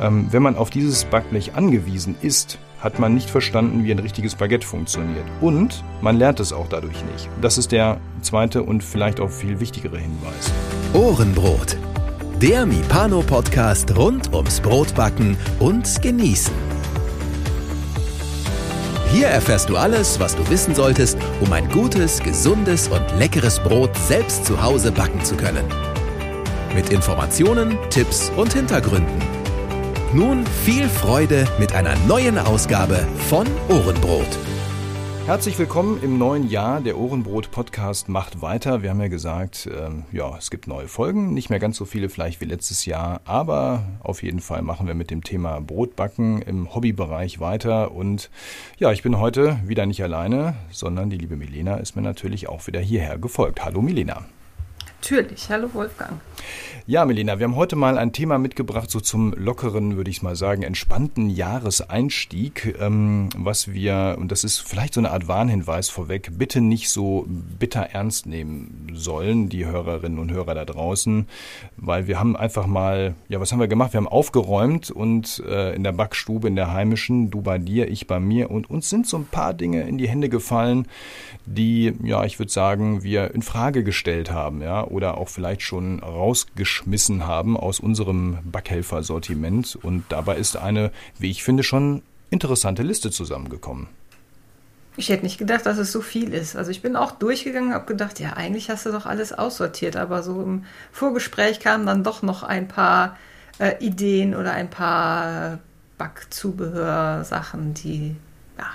Ähm, wenn man auf dieses Backblech angewiesen ist, hat man nicht verstanden, wie ein richtiges Baguette funktioniert. Und man lernt es auch dadurch nicht. Das ist der zweite und vielleicht auch viel wichtigere Hinweis. Ohrenbrot. Der Mipano-Podcast rund ums Brotbacken und Genießen. Hier erfährst du alles, was du wissen solltest, um ein gutes, gesundes und leckeres Brot selbst zu Hause backen zu können. Mit Informationen, Tipps und Hintergründen. Nun viel Freude mit einer neuen Ausgabe von Ohrenbrot. Herzlich willkommen im neuen Jahr. Der Ohrenbrot Podcast macht weiter. Wir haben ja gesagt, ähm, ja, es gibt neue Folgen. Nicht mehr ganz so viele vielleicht wie letztes Jahr, aber auf jeden Fall machen wir mit dem Thema Brotbacken im Hobbybereich weiter. Und ja, ich bin heute wieder nicht alleine, sondern die liebe Milena ist mir natürlich auch wieder hierher gefolgt. Hallo Milena. Natürlich. Hallo Wolfgang. Ja, Melina, wir haben heute mal ein Thema mitgebracht, so zum lockeren, würde ich mal sagen, entspannten Jahreseinstieg, ähm, was wir, und das ist vielleicht so eine Art Warnhinweis vorweg, bitte nicht so bitter ernst nehmen sollen, die Hörerinnen und Hörer da draußen, weil wir haben einfach mal, ja, was haben wir gemacht? Wir haben aufgeräumt und äh, in der Backstube, in der heimischen, du bei dir, ich bei mir, und uns sind so ein paar Dinge in die Hände gefallen, die, ja, ich würde sagen, wir in Frage gestellt haben, ja, oder auch vielleicht schon rausgeschmissen haben aus unserem Backhelfer-Sortiment. Und dabei ist eine, wie ich finde, schon interessante Liste zusammengekommen. Ich hätte nicht gedacht, dass es so viel ist. Also ich bin auch durchgegangen, habe gedacht, ja, eigentlich hast du doch alles aussortiert, aber so im Vorgespräch kamen dann doch noch ein paar äh, Ideen oder ein paar Backzubehörsachen, die, ja,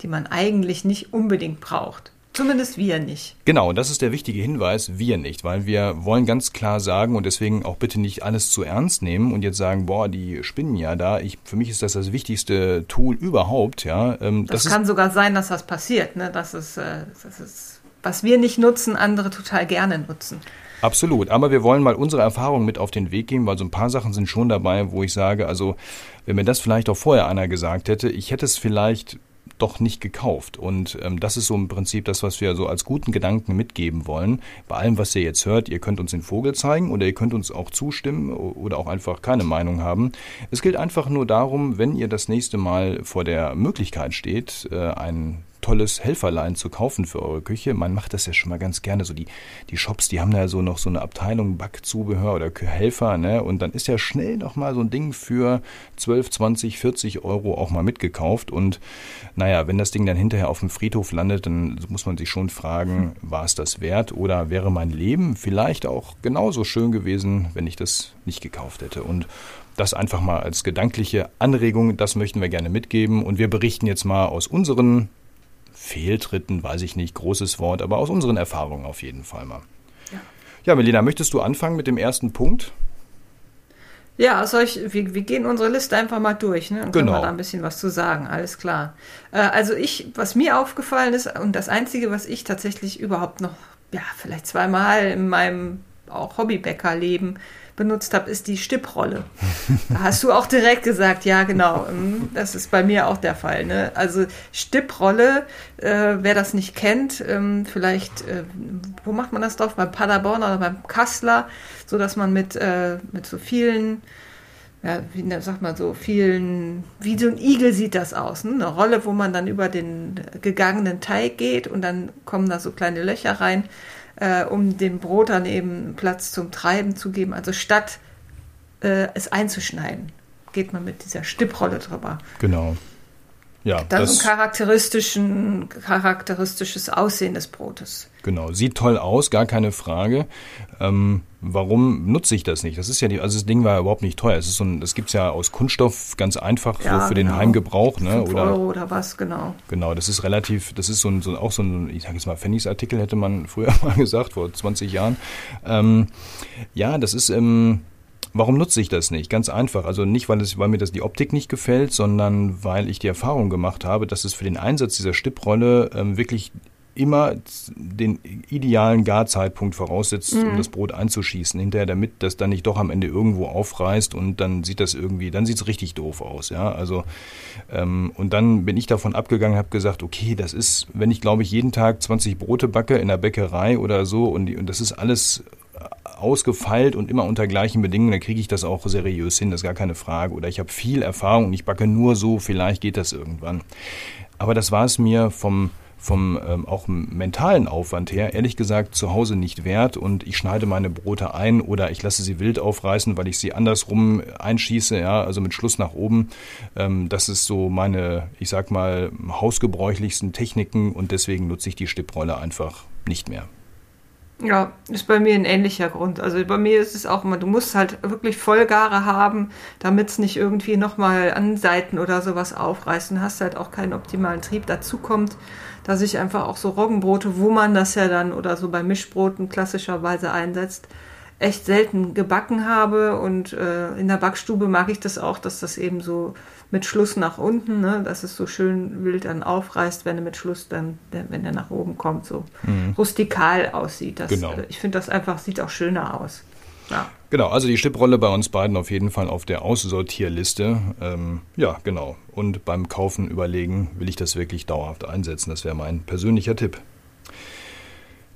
die man eigentlich nicht unbedingt braucht. Zumindest wir nicht. Genau, das ist der wichtige Hinweis, wir nicht, weil wir wollen ganz klar sagen und deswegen auch bitte nicht alles zu ernst nehmen und jetzt sagen, boah, die spinnen ja da. Ich, für mich ist das das wichtigste Tool überhaupt, ja. Ähm, das, das kann sogar sein, dass das passiert, ne? Das ist, äh, das ist, was wir nicht nutzen, andere total gerne nutzen. Absolut, aber wir wollen mal unsere Erfahrungen mit auf den Weg geben, weil so ein paar Sachen sind schon dabei, wo ich sage, also wenn mir das vielleicht auch vorher einer gesagt hätte, ich hätte es vielleicht doch nicht gekauft. Und ähm, das ist so im Prinzip das, was wir so als guten Gedanken mitgeben wollen. Bei allem, was ihr jetzt hört, ihr könnt uns den Vogel zeigen oder ihr könnt uns auch zustimmen oder auch einfach keine Meinung haben. Es gilt einfach nur darum, wenn ihr das nächste Mal vor der Möglichkeit steht, äh, einen tolles Helferlein zu kaufen für eure Küche. Man macht das ja schon mal ganz gerne. So die, die Shops, die haben da so noch so eine Abteilung Backzubehör oder Helfer, ne? Und dann ist ja schnell noch mal so ein Ding für 12, 20, 40 Euro auch mal mitgekauft. Und naja, wenn das Ding dann hinterher auf dem Friedhof landet, dann muss man sich schon fragen, war es das wert oder wäre mein Leben vielleicht auch genauso schön gewesen, wenn ich das nicht gekauft hätte. Und das einfach mal als gedankliche Anregung, das möchten wir gerne mitgeben. Und wir berichten jetzt mal aus unseren Fehltritten, weiß ich nicht, großes Wort, aber aus unseren Erfahrungen auf jeden Fall mal. Ja, ja Melina, möchtest du anfangen mit dem ersten Punkt? Ja, soll ich, wir, wir gehen unsere Liste einfach mal durch, ne? Können genau. wir da ein bisschen was zu sagen, alles klar. Äh, also ich, was mir aufgefallen ist, und das Einzige, was ich tatsächlich überhaupt noch, ja, vielleicht zweimal in meinem auch Hobbybäckerleben benutzt habe, ist die Stipprolle. Da hast du auch direkt gesagt, ja genau, ähm, das ist bei mir auch der Fall. Ne? Also Stipprolle, äh, wer das nicht kennt, ähm, vielleicht, äh, wo macht man das drauf? Beim Paderborn oder beim Kassler, so dass man mit, äh, mit so vielen ja, wie sagt man so, vielen, wie so ein Igel sieht das aus. Ne? Eine Rolle, wo man dann über den gegangenen Teig geht und dann kommen da so kleine Löcher rein äh, um dem Brot dann eben Platz zum Treiben zu geben. Also statt äh, es einzuschneiden, geht man mit dieser Stipprolle drüber. Genau. Ja, das, ist ein charakteristischen, charakteristisches Aussehen des Brotes. Genau, sieht toll aus, gar keine Frage. Ähm, warum nutze ich das nicht? Das ist ja die, also das Ding war überhaupt nicht teuer. Es ist so ein, das gibt's ja aus Kunststoff ganz einfach ja, so für genau. den Heimgebrauch, ne? oder Euro oder was, genau. Genau, das ist relativ, das ist so ein, so auch so ein, ich sage jetzt mal Pfennigsartikel hätte man früher mal gesagt vor 20 Jahren. Ähm, ja, das ist ähm, Warum nutze ich das nicht? Ganz einfach. Also nicht, weil, es, weil mir das die Optik nicht gefällt, sondern weil ich die Erfahrung gemacht habe, dass es für den Einsatz dieser Stipprolle ähm, wirklich immer den idealen Garzeitpunkt voraussetzt, mhm. um das Brot einzuschießen. Hinterher, damit das dann nicht doch am Ende irgendwo aufreißt und dann sieht das irgendwie, dann sieht es richtig doof aus. Ja, also ähm, und dann bin ich davon abgegangen, habe gesagt, okay, das ist, wenn ich glaube ich jeden Tag 20 Brote backe in der Bäckerei oder so und, und das ist alles ausgefeilt und immer unter gleichen Bedingungen, dann kriege ich das auch seriös hin, das ist gar keine Frage. Oder ich habe viel Erfahrung und ich backe nur so, vielleicht geht das irgendwann. Aber das war es mir vom vom ähm, auch mentalen Aufwand her ehrlich gesagt zu Hause nicht wert und ich schneide meine Brote ein oder ich lasse sie wild aufreißen, weil ich sie andersrum einschieße, ja, also mit Schluss nach oben. Ähm, das ist so meine, ich sag mal, hausgebräuchlichsten Techniken und deswegen nutze ich die Stipprolle einfach nicht mehr. Ja, ist bei mir ein ähnlicher Grund. Also bei mir ist es auch immer, du musst halt wirklich Vollgare haben, damit es nicht irgendwie nochmal an Seiten oder sowas aufreißt und hast halt auch keinen optimalen Trieb. Dazu kommt, dass ich einfach auch so Roggenbrote, wo man das ja dann oder so bei Mischbroten klassischerweise einsetzt, echt selten gebacken habe und äh, in der Backstube mag ich das auch, dass das eben so mit Schluss nach unten, ne, dass es so schön wild dann aufreißt, wenn er mit Schluss dann, wenn er nach oben kommt, so mhm. rustikal aussieht. Das, genau. Äh, ich finde das einfach, sieht auch schöner aus. Ja. Genau, also die Stipprolle bei uns beiden auf jeden Fall auf der Aussortierliste. Ähm, ja, genau. Und beim Kaufen überlegen, will ich das wirklich dauerhaft einsetzen? Das wäre mein persönlicher Tipp.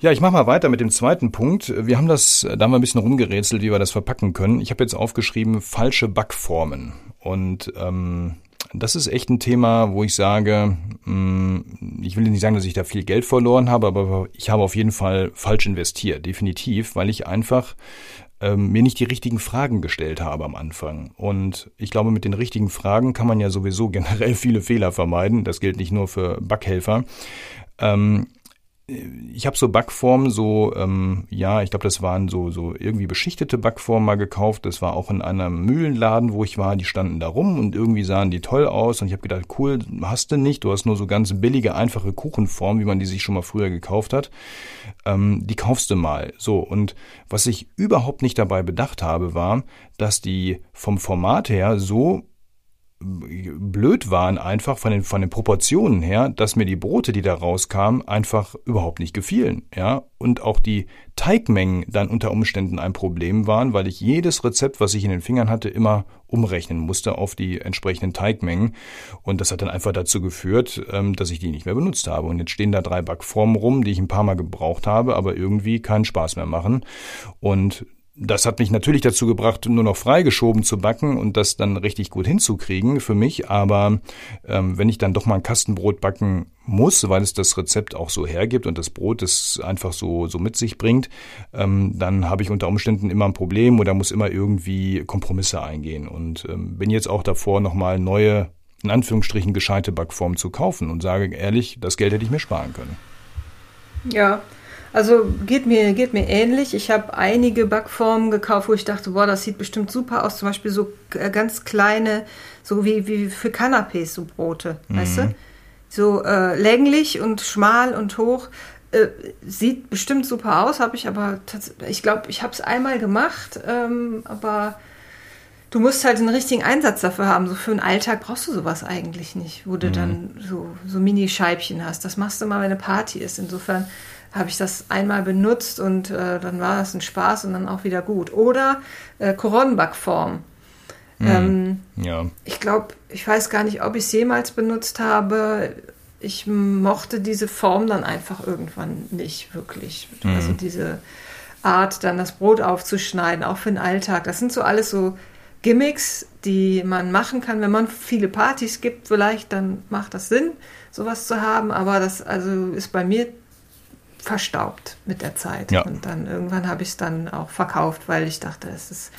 Ja, ich mache mal weiter mit dem zweiten Punkt. Wir haben das, da haben wir ein bisschen rumgerätselt, wie wir das verpacken können. Ich habe jetzt aufgeschrieben, falsche Backformen. Und ähm, das ist echt ein Thema, wo ich sage, mh, mm, ich will nicht sagen, dass ich da viel Geld verloren habe, aber ich habe auf jeden Fall falsch investiert, definitiv, weil ich einfach ähm, mir nicht die richtigen Fragen gestellt habe am Anfang. Und ich glaube, mit den richtigen Fragen kann man ja sowieso generell viele Fehler vermeiden. Das gilt nicht nur für Backhelfer. Ähm, ich habe so Backformen, so, ähm, ja, ich glaube, das waren so, so irgendwie beschichtete Backformen mal gekauft. Das war auch in einem Mühlenladen, wo ich war. Die standen da rum und irgendwie sahen die toll aus. Und ich habe gedacht, cool, hast du nicht. Du hast nur so ganz billige, einfache Kuchenformen, wie man die sich schon mal früher gekauft hat. Ähm, die kaufst du mal. So, und was ich überhaupt nicht dabei bedacht habe, war, dass die vom Format her so blöd waren einfach von den, von den Proportionen her, dass mir die Brote, die da rauskamen, einfach überhaupt nicht gefielen, ja. Und auch die Teigmengen dann unter Umständen ein Problem waren, weil ich jedes Rezept, was ich in den Fingern hatte, immer umrechnen musste auf die entsprechenden Teigmengen. Und das hat dann einfach dazu geführt, ähm, dass ich die nicht mehr benutzt habe. Und jetzt stehen da drei Backformen rum, die ich ein paar Mal gebraucht habe, aber irgendwie keinen Spaß mehr machen. Und das hat mich natürlich dazu gebracht, nur noch freigeschoben zu backen und das dann richtig gut hinzukriegen für mich. Aber ähm, wenn ich dann doch mal ein Kastenbrot backen muss, weil es das Rezept auch so hergibt und das Brot es einfach so, so mit sich bringt, ähm, dann habe ich unter Umständen immer ein Problem oder muss immer irgendwie Kompromisse eingehen. Und ähm, bin jetzt auch davor, nochmal neue, in Anführungsstrichen, gescheite Backformen zu kaufen und sage ehrlich, das Geld hätte ich mir sparen können. Ja, also geht mir, geht mir ähnlich. Ich habe einige Backformen gekauft, wo ich dachte, boah, das sieht bestimmt super aus. Zum Beispiel so äh, ganz kleine, so wie, wie für Canapés, so Brote, mhm. weißt du? So äh, länglich und schmal und hoch. Äh, sieht bestimmt super aus, habe ich aber, ich glaube, ich habe es einmal gemacht, ähm, aber du musst halt einen richtigen Einsatz dafür haben. So für einen Alltag brauchst du sowas eigentlich nicht, wo du mhm. dann so, so Mini-Scheibchen hast. Das machst du mal, wenn eine Party ist. Insofern habe ich das einmal benutzt und äh, dann war das ein Spaß und dann auch wieder gut. Oder äh, Koronenbackform. Mhm. Ähm, ja. Ich glaube, ich weiß gar nicht, ob ich es jemals benutzt habe. Ich mochte diese Form dann einfach irgendwann nicht wirklich. Mhm. Also diese Art, dann das Brot aufzuschneiden, auch für den Alltag. Das sind so alles so Gimmicks, die man machen kann, wenn man viele Partys gibt, vielleicht, dann macht das Sinn, sowas zu haben. Aber das also ist bei mir verstaubt mit der Zeit. Ja. Und dann irgendwann habe ich es dann auch verkauft, weil ich dachte, es ist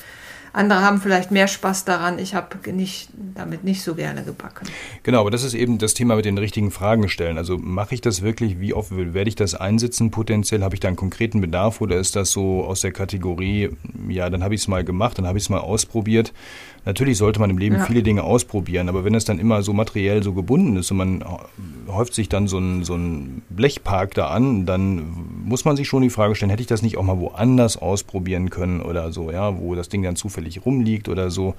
andere haben vielleicht mehr Spaß daran. Ich habe nicht, damit nicht so gerne gebacken. Genau, aber das ist eben das Thema mit den richtigen Fragen stellen. Also mache ich das wirklich? Wie oft werde ich das einsetzen potenziell? Habe ich da einen konkreten Bedarf oder ist das so aus der Kategorie, ja, dann habe ich es mal gemacht, dann habe ich es mal ausprobiert? Natürlich sollte man im Leben ja. viele Dinge ausprobieren, aber wenn es dann immer so materiell so gebunden ist und man häuft sich dann so ein, so ein Blechpark da an, dann muss man sich schon die Frage stellen, hätte ich das nicht auch mal woanders ausprobieren können oder so, ja, wo das Ding dann zufällig rumliegt oder so.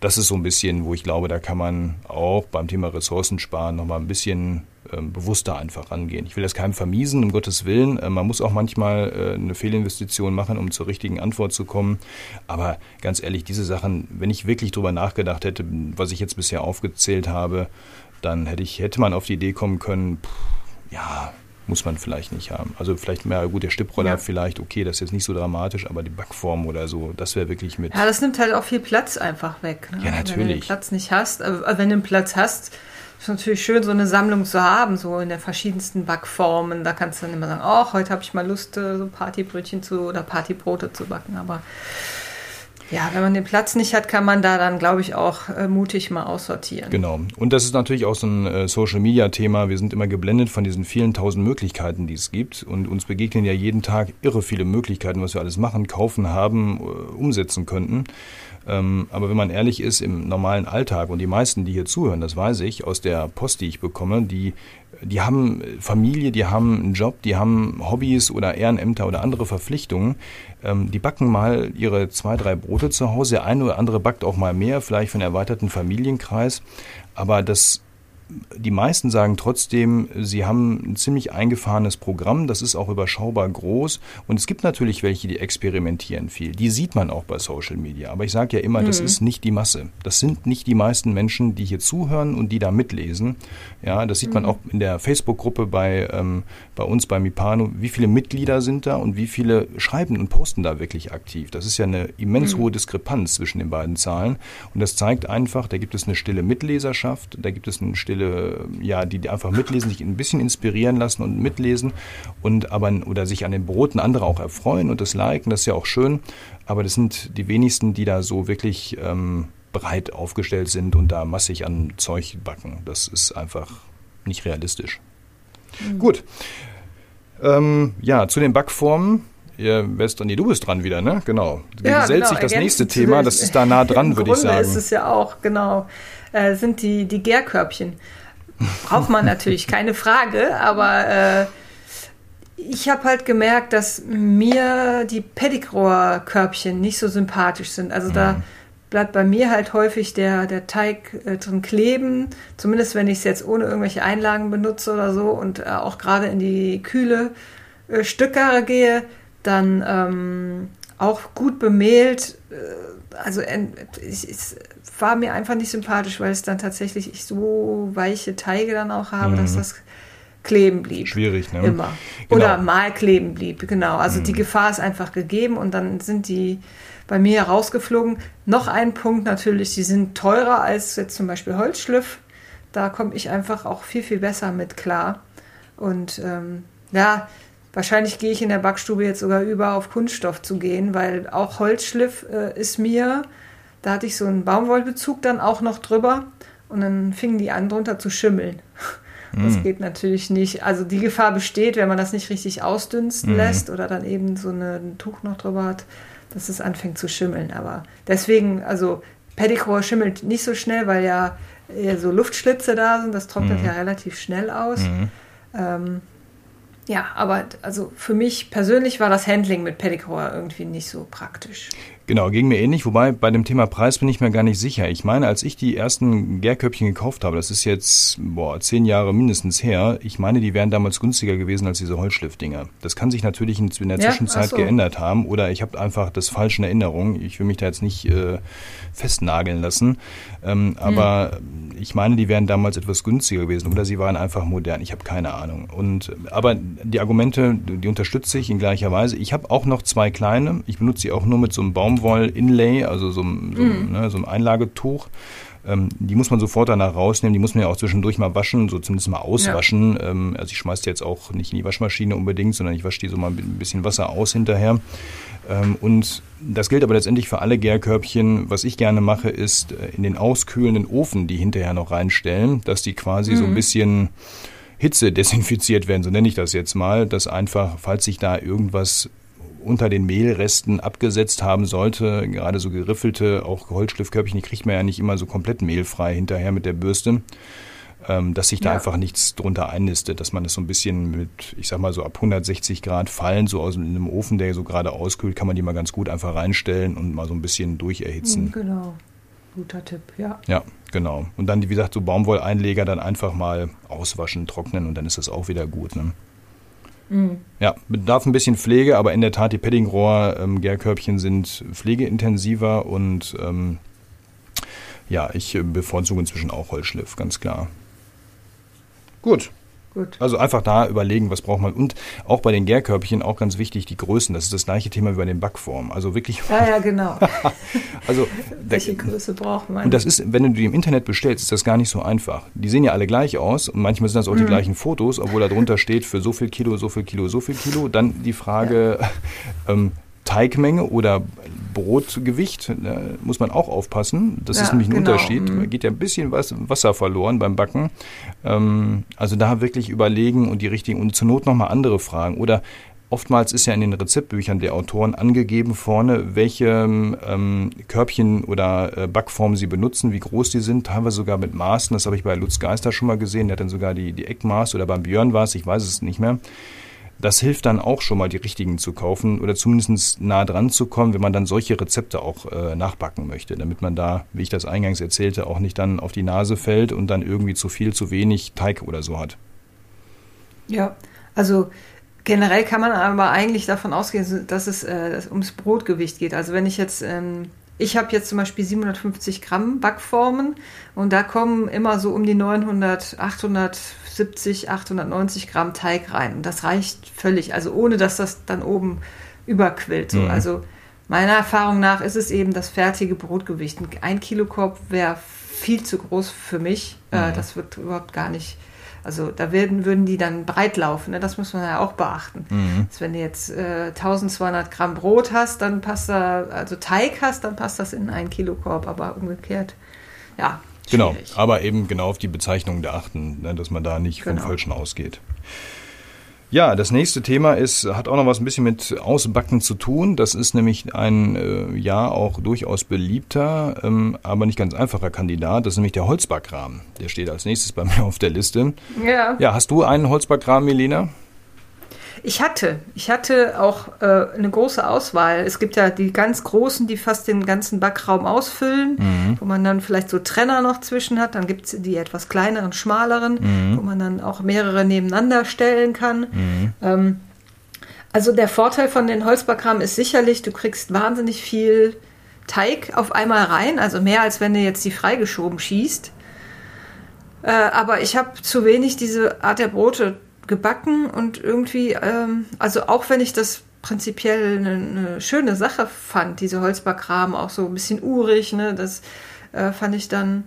Das ist so ein bisschen, wo ich glaube, da kann man auch beim Thema Ressourcen sparen nochmal ein bisschen bewusster einfach rangehen. Ich will das keinem vermiesen, um Gottes Willen. Äh, man muss auch manchmal äh, eine Fehlinvestition machen, um zur richtigen Antwort zu kommen. Aber ganz ehrlich, diese Sachen, wenn ich wirklich drüber nachgedacht hätte, was ich jetzt bisher aufgezählt habe, dann hätte ich, hätte man auf die Idee kommen können, pff, ja, muss man vielleicht nicht haben. Also vielleicht mehr, gut, der Stipproller ja. vielleicht, okay, das ist jetzt nicht so dramatisch, aber die Backform oder so, das wäre wirklich mit. Ja, das nimmt halt auch viel Platz einfach weg. Ne? Ja, natürlich. Wenn du den Platz nicht hast, also wenn du einen Platz hast, ist natürlich schön, so eine Sammlung zu haben, so in der verschiedensten Backformen. Da kannst du dann immer sagen, oh, heute habe ich mal Lust, äh, so Partybrötchen zu oder Partybrote zu backen. Aber ja, wenn man den Platz nicht hat, kann man da dann, glaube ich, auch äh, mutig mal aussortieren. Genau. Und das ist natürlich auch so ein äh, Social-Media-Thema. Wir sind immer geblendet von diesen vielen tausend Möglichkeiten, die es gibt. Und uns begegnen ja jeden Tag irre viele Möglichkeiten, was wir alles machen, kaufen, haben, äh, umsetzen könnten. Ähm, aber wenn man ehrlich ist, im normalen Alltag, und die meisten, die hier zuhören, das weiß ich, aus der Post, die ich bekomme, die, die haben Familie, die haben einen Job, die haben Hobbys oder Ehrenämter oder andere Verpflichtungen. Ähm, die backen mal ihre zwei, drei Brote zu Hause. Der eine oder andere backt auch mal mehr, vielleicht für einen erweiterten Familienkreis. Aber das die meisten sagen trotzdem, sie haben ein ziemlich eingefahrenes Programm, das ist auch überschaubar groß und es gibt natürlich welche, die experimentieren viel. Die sieht man auch bei Social Media, aber ich sage ja immer, mhm. das ist nicht die Masse. Das sind nicht die meisten Menschen, die hier zuhören und die da mitlesen. Ja, das sieht mhm. man auch in der Facebook-Gruppe bei, ähm, bei uns bei Mipano, wie viele Mitglieder sind da und wie viele schreiben und posten da wirklich aktiv. Das ist ja eine immens mhm. hohe Diskrepanz zwischen den beiden Zahlen und das zeigt einfach, da gibt es eine stille Mitleserschaft, da gibt es eine stille viele, ja, die einfach mitlesen, sich ein bisschen inspirieren lassen und mitlesen und aber oder sich an den Broten anderer auch erfreuen und das liken, das ist ja auch schön. Aber das sind die wenigsten, die da so wirklich ähm, breit aufgestellt sind und da massig an Zeug backen. Das ist einfach nicht realistisch. Mhm. Gut. Ähm, ja, zu den Backformen. Ja, Western, nee, du bist dran wieder, ne? Genau. Ja, gesellt genau, sich das nächste Thema, das ist da nah dran, würde ich sagen. ist es ja auch, genau äh, sind die, die Gärkörbchen. Braucht man natürlich, keine Frage, aber äh, ich habe halt gemerkt, dass mir die Pedigrohr-Körbchen nicht so sympathisch sind. Also mhm. da bleibt bei mir halt häufig der, der Teig äh, drin kleben, zumindest wenn ich es jetzt ohne irgendwelche Einlagen benutze oder so und äh, auch gerade in die kühle äh, Stückgare gehe, dann ähm, auch gut bemehlt. Äh, also ich, ich, war mir einfach nicht sympathisch, weil es dann tatsächlich ich so weiche Teige dann auch habe, mhm. dass das kleben blieb. Schwierig, ne? Immer. Genau. Oder mal kleben blieb, genau. Also mhm. die Gefahr ist einfach gegeben und dann sind die bei mir rausgeflogen. Noch ein Punkt natürlich, die sind teurer als jetzt zum Beispiel Holzschliff. Da komme ich einfach auch viel, viel besser mit klar. Und ähm, ja, wahrscheinlich gehe ich in der Backstube jetzt sogar über auf Kunststoff zu gehen, weil auch Holzschliff äh, ist mir da hatte ich so einen Baumwollbezug dann auch noch drüber und dann fingen die an drunter zu schimmeln. Das mm. geht natürlich nicht. Also die Gefahr besteht, wenn man das nicht richtig ausdünsten mm. lässt oder dann eben so eine, ein Tuch noch drüber hat, dass es anfängt zu schimmeln. Aber deswegen, also Pedicure schimmelt nicht so schnell, weil ja eher so Luftschlitze da sind. Das trocknet mm. ja relativ schnell aus. Mhm. Ähm, ja, aber also für mich persönlich war das Handling mit Pedicure irgendwie nicht so praktisch. Genau, ging mir ähnlich, wobei bei dem Thema Preis bin ich mir gar nicht sicher. Ich meine, als ich die ersten Gärköpfchen gekauft habe, das ist jetzt boah, zehn Jahre mindestens her, ich meine, die wären damals günstiger gewesen als diese Holzschliffdinger. Das kann sich natürlich in der Zwischenzeit ja? so. geändert haben oder ich habe einfach das falsche in Erinnerung. Ich will mich da jetzt nicht äh, festnageln lassen, ähm, aber hm. ich meine, die wären damals etwas günstiger gewesen oder sie waren einfach modern. Ich habe keine Ahnung. Und aber die Argumente, die unterstütze ich in gleicher Weise. Ich habe auch noch zwei kleine. Ich benutze sie auch nur mit so einem Baum Baumwoll-Inlay, also so, so, mm. ne, so ein Einlagetuch. Ähm, die muss man sofort danach rausnehmen, die muss man ja auch zwischendurch mal waschen, so zumindest mal auswaschen. Ja. Ähm, also ich schmeiße die jetzt auch nicht in die Waschmaschine unbedingt, sondern ich wasche die so mal ein bisschen Wasser aus hinterher. Ähm, und das gilt aber letztendlich für alle Gärkörbchen. Was ich gerne mache, ist äh, in den auskühlenden Ofen die hinterher noch reinstellen, dass die quasi mhm. so ein mhm. bisschen Hitze desinfiziert werden, so nenne ich das jetzt mal, dass einfach, falls sich da irgendwas unter den Mehlresten abgesetzt haben sollte. Gerade so geriffelte, auch Holzschliffkörbchen, die kriegt man ja nicht immer so komplett mehlfrei hinterher mit der Bürste. Ähm, dass sich da ja. einfach nichts drunter einnistet, dass man das so ein bisschen mit, ich sag mal so ab 160 Grad fallen, so aus einem Ofen, der so gerade auskühlt, kann man die mal ganz gut einfach reinstellen und mal so ein bisschen durcherhitzen. Hm, genau. Guter Tipp, ja. Ja, genau. Und dann, wie gesagt, so Baumwolleinleger dann einfach mal auswaschen, trocknen und dann ist das auch wieder gut. Ne? Mhm. Ja, bedarf ein bisschen Pflege, aber in der Tat, die Paddingrohr-Gärkörbchen ähm, sind pflegeintensiver und ähm, ja, ich äh, bevorzuge inzwischen auch Holzschliff, ganz klar. Gut. Gut. Also einfach da überlegen, was braucht man. Und auch bei den Gärkörbchen auch ganz wichtig, die Größen. Das ist das gleiche Thema wie bei den Backformen. Also wirklich. Ja, ja, genau. also, Welche Größe braucht man? Und das ist, wenn du die im Internet bestellst, ist das gar nicht so einfach. Die sehen ja alle gleich aus und manchmal sind das auch mhm. die gleichen Fotos, obwohl da drunter steht für so viel Kilo, so viel Kilo, so viel Kilo. Dann die Frage, ja. ähm, Teigmenge oder Brotgewicht, da muss man auch aufpassen. Das ja, ist nämlich ein genau. Unterschied. Da mhm. geht ja ein bisschen Wasser verloren beim Backen. Ähm, also da wirklich überlegen und die richtigen und zur Not nochmal andere Fragen. Oder oftmals ist ja in den Rezeptbüchern der Autoren angegeben vorne, welche ähm, Körbchen oder äh, Backformen sie benutzen, wie groß die sind, teilweise sogar mit Maßen. Das habe ich bei Lutz Geister schon mal gesehen. Der hat dann sogar die, die Eckmaß oder beim Björn war es, ich weiß es nicht mehr. Das hilft dann auch schon mal, die richtigen zu kaufen oder zumindest nah dran zu kommen, wenn man dann solche Rezepte auch äh, nachbacken möchte, damit man da, wie ich das eingangs erzählte, auch nicht dann auf die Nase fällt und dann irgendwie zu viel, zu wenig Teig oder so hat. Ja, also generell kann man aber eigentlich davon ausgehen, dass es äh, ums Brotgewicht geht. Also wenn ich jetzt ähm, ich habe jetzt zum Beispiel 750 Gramm Backformen und da kommen immer so um die 900, 870, 890 Gramm Teig rein. Und das reicht völlig, also ohne dass das dann oben überquillt. So. Mhm. Also meiner Erfahrung nach ist es eben das fertige Brotgewicht. Ein Kilo Korb wäre viel zu groß für mich. Äh, mhm. das wird überhaupt gar nicht also da werden, würden die dann breit laufen. Ne? Das muss man ja auch beachten. Mhm. Also wenn du jetzt äh, 1200 Gramm Brot hast, dann passt da, also Teig hast, dann passt das in einen Kilo Korb, aber umgekehrt, ja. Genau, aber eben genau auf die Bezeichnung da achten, ne, dass man da nicht genau. vom Falschen ausgeht. Ja, das nächste Thema ist, hat auch noch was ein bisschen mit Ausbacken zu tun. Das ist nämlich ein, äh, ja, auch durchaus beliebter, ähm, aber nicht ganz einfacher Kandidat. Das ist nämlich der Holzbackrahmen. Der steht als nächstes bei mir auf der Liste. Ja. Ja, hast du einen Holzbackrahmen, Milena? Ich hatte, ich hatte auch äh, eine große Auswahl. Es gibt ja die ganz großen, die fast den ganzen Backraum ausfüllen, mhm. wo man dann vielleicht so Trenner noch zwischen hat. Dann gibt es die etwas kleineren, schmaleren, mhm. wo man dann auch mehrere nebeneinander stellen kann. Mhm. Ähm, also der Vorteil von den Holzbackrahmen ist sicherlich, du kriegst wahnsinnig viel Teig auf einmal rein, also mehr als wenn du jetzt die freigeschoben schießt. Äh, aber ich habe zu wenig diese Art der Brote gebacken und irgendwie, ähm, also auch wenn ich das prinzipiell eine, eine, schöne Sache fand, diese Holzbackrahmen auch so ein bisschen urig, ne, das äh, fand ich dann,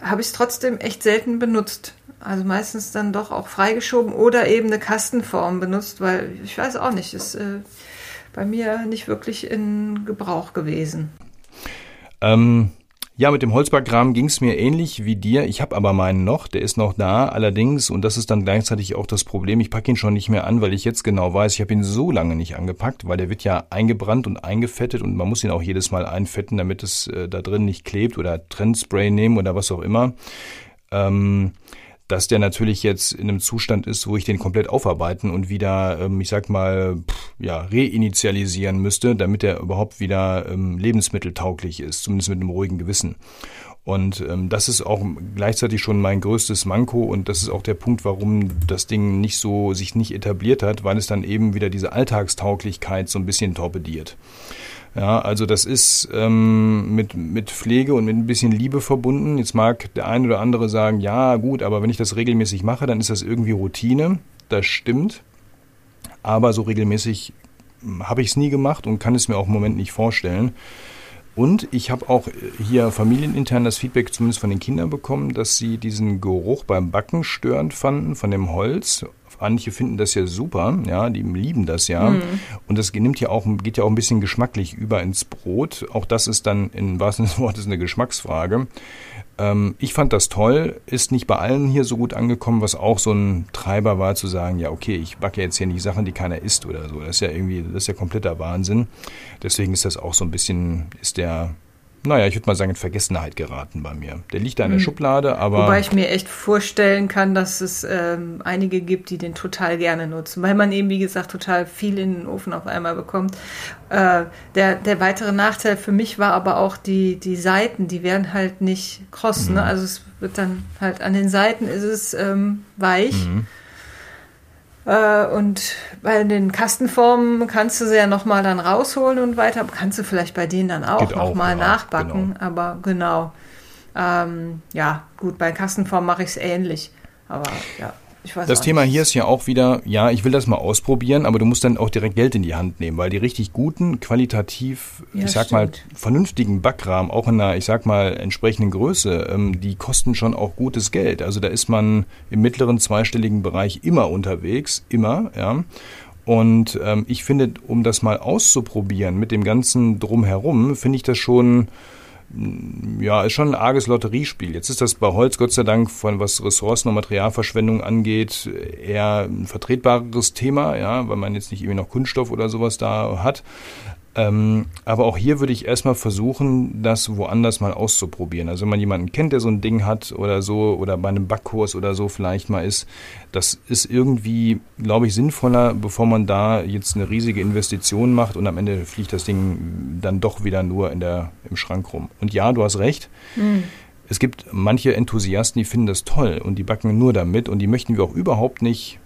habe ich es trotzdem echt selten benutzt. Also meistens dann doch auch freigeschoben oder eben eine Kastenform benutzt, weil ich weiß auch nicht, ist äh, bei mir nicht wirklich in Gebrauch gewesen. Ähm, ja, mit dem Holzbackrahmen ging es mir ähnlich wie dir. Ich habe aber meinen noch, der ist noch da. Allerdings, und das ist dann gleichzeitig auch das Problem, ich packe ihn schon nicht mehr an, weil ich jetzt genau weiß, ich habe ihn so lange nicht angepackt, weil der wird ja eingebrannt und eingefettet und man muss ihn auch jedes Mal einfetten, damit es äh, da drin nicht klebt oder Trendspray nehmen oder was auch immer. Ähm, dass der natürlich jetzt in einem Zustand ist, wo ich den komplett aufarbeiten und wieder, ähm, ich sag mal, pff, ja, reinitialisieren müsste, damit er überhaupt wieder ähm, lebensmitteltauglich ist, zumindest mit einem ruhigen Gewissen. Und ähm, das ist auch gleichzeitig schon mein größtes Manko und das ist auch der Punkt, warum das Ding nicht so sich nicht etabliert hat, weil es dann eben wieder diese Alltagstauglichkeit so ein bisschen torpediert. Ja, also das ist ähm, mit, mit Pflege und mit ein bisschen Liebe verbunden. Jetzt mag der eine oder andere sagen, ja gut, aber wenn ich das regelmäßig mache, dann ist das irgendwie Routine. Das stimmt. Aber so regelmäßig habe ich es nie gemacht und kann es mir auch im Moment nicht vorstellen. Und ich habe auch hier familienintern das Feedback zumindest von den Kindern bekommen, dass sie diesen Geruch beim Backen störend fanden von dem Holz Manche finden das ja super, ja, die lieben das ja. Mhm. Und das nimmt ja auch, geht ja auch ein bisschen geschmacklich über ins Brot. Auch das ist dann in wahrsten Sinne des Wortes eine Geschmacksfrage. Ähm, ich fand das toll, ist nicht bei allen hier so gut angekommen, was auch so ein Treiber war, zu sagen, ja, okay, ich backe jetzt hier nicht Sachen, die keiner isst oder so. Das ist ja irgendwie, das ist ja kompletter Wahnsinn. Deswegen ist das auch so ein bisschen, ist der naja, ich würde mal sagen, in Vergessenheit geraten bei mir. Der liegt da in der mhm. Schublade, aber. Wobei ich mir echt vorstellen kann, dass es ähm, einige gibt, die den total gerne nutzen, weil man eben, wie gesagt, total viel in den Ofen auf einmal bekommt. Äh, der, der weitere Nachteil für mich war aber auch die, die Seiten, die werden halt nicht kross. Ne? Mhm. Ne? Also es wird dann halt an den Seiten ist es ähm, weich. Mhm. Äh, und bei den Kastenformen kannst du sie ja nochmal dann rausholen und weiter. Kannst du vielleicht bei denen dann auch nochmal ja, nachbacken. Genau. Aber genau. Ähm, ja, gut, bei Kastenformen mache ich es ähnlich. Aber ja. Das Thema nicht. hier ist ja auch wieder, ja, ich will das mal ausprobieren, aber du musst dann auch direkt Geld in die Hand nehmen, weil die richtig guten, qualitativ, ja, ich sag stimmt. mal, vernünftigen Backrahmen, auch in einer, ich sag mal, entsprechenden Größe, ähm, die kosten schon auch gutes Geld. Also da ist man im mittleren zweistelligen Bereich immer unterwegs, immer, ja. Und ähm, ich finde, um das mal auszuprobieren mit dem ganzen Drumherum, finde ich das schon ja, ist schon ein arges Lotteriespiel. Jetzt ist das bei Holz Gott sei Dank von was Ressourcen und Materialverschwendung angeht eher ein vertretbareres Thema, ja, weil man jetzt nicht irgendwie noch Kunststoff oder sowas da hat. Ähm, aber auch hier würde ich erstmal versuchen, das woanders mal auszuprobieren. Also wenn man jemanden kennt, der so ein Ding hat oder so, oder bei einem Backkurs oder so vielleicht mal ist, das ist irgendwie, glaube ich, sinnvoller, bevor man da jetzt eine riesige Investition macht und am Ende fliegt das Ding dann doch wieder nur in der, im Schrank rum. Und ja, du hast recht. Mhm. Es gibt manche Enthusiasten, die finden das toll und die backen nur damit und die möchten wir auch überhaupt nicht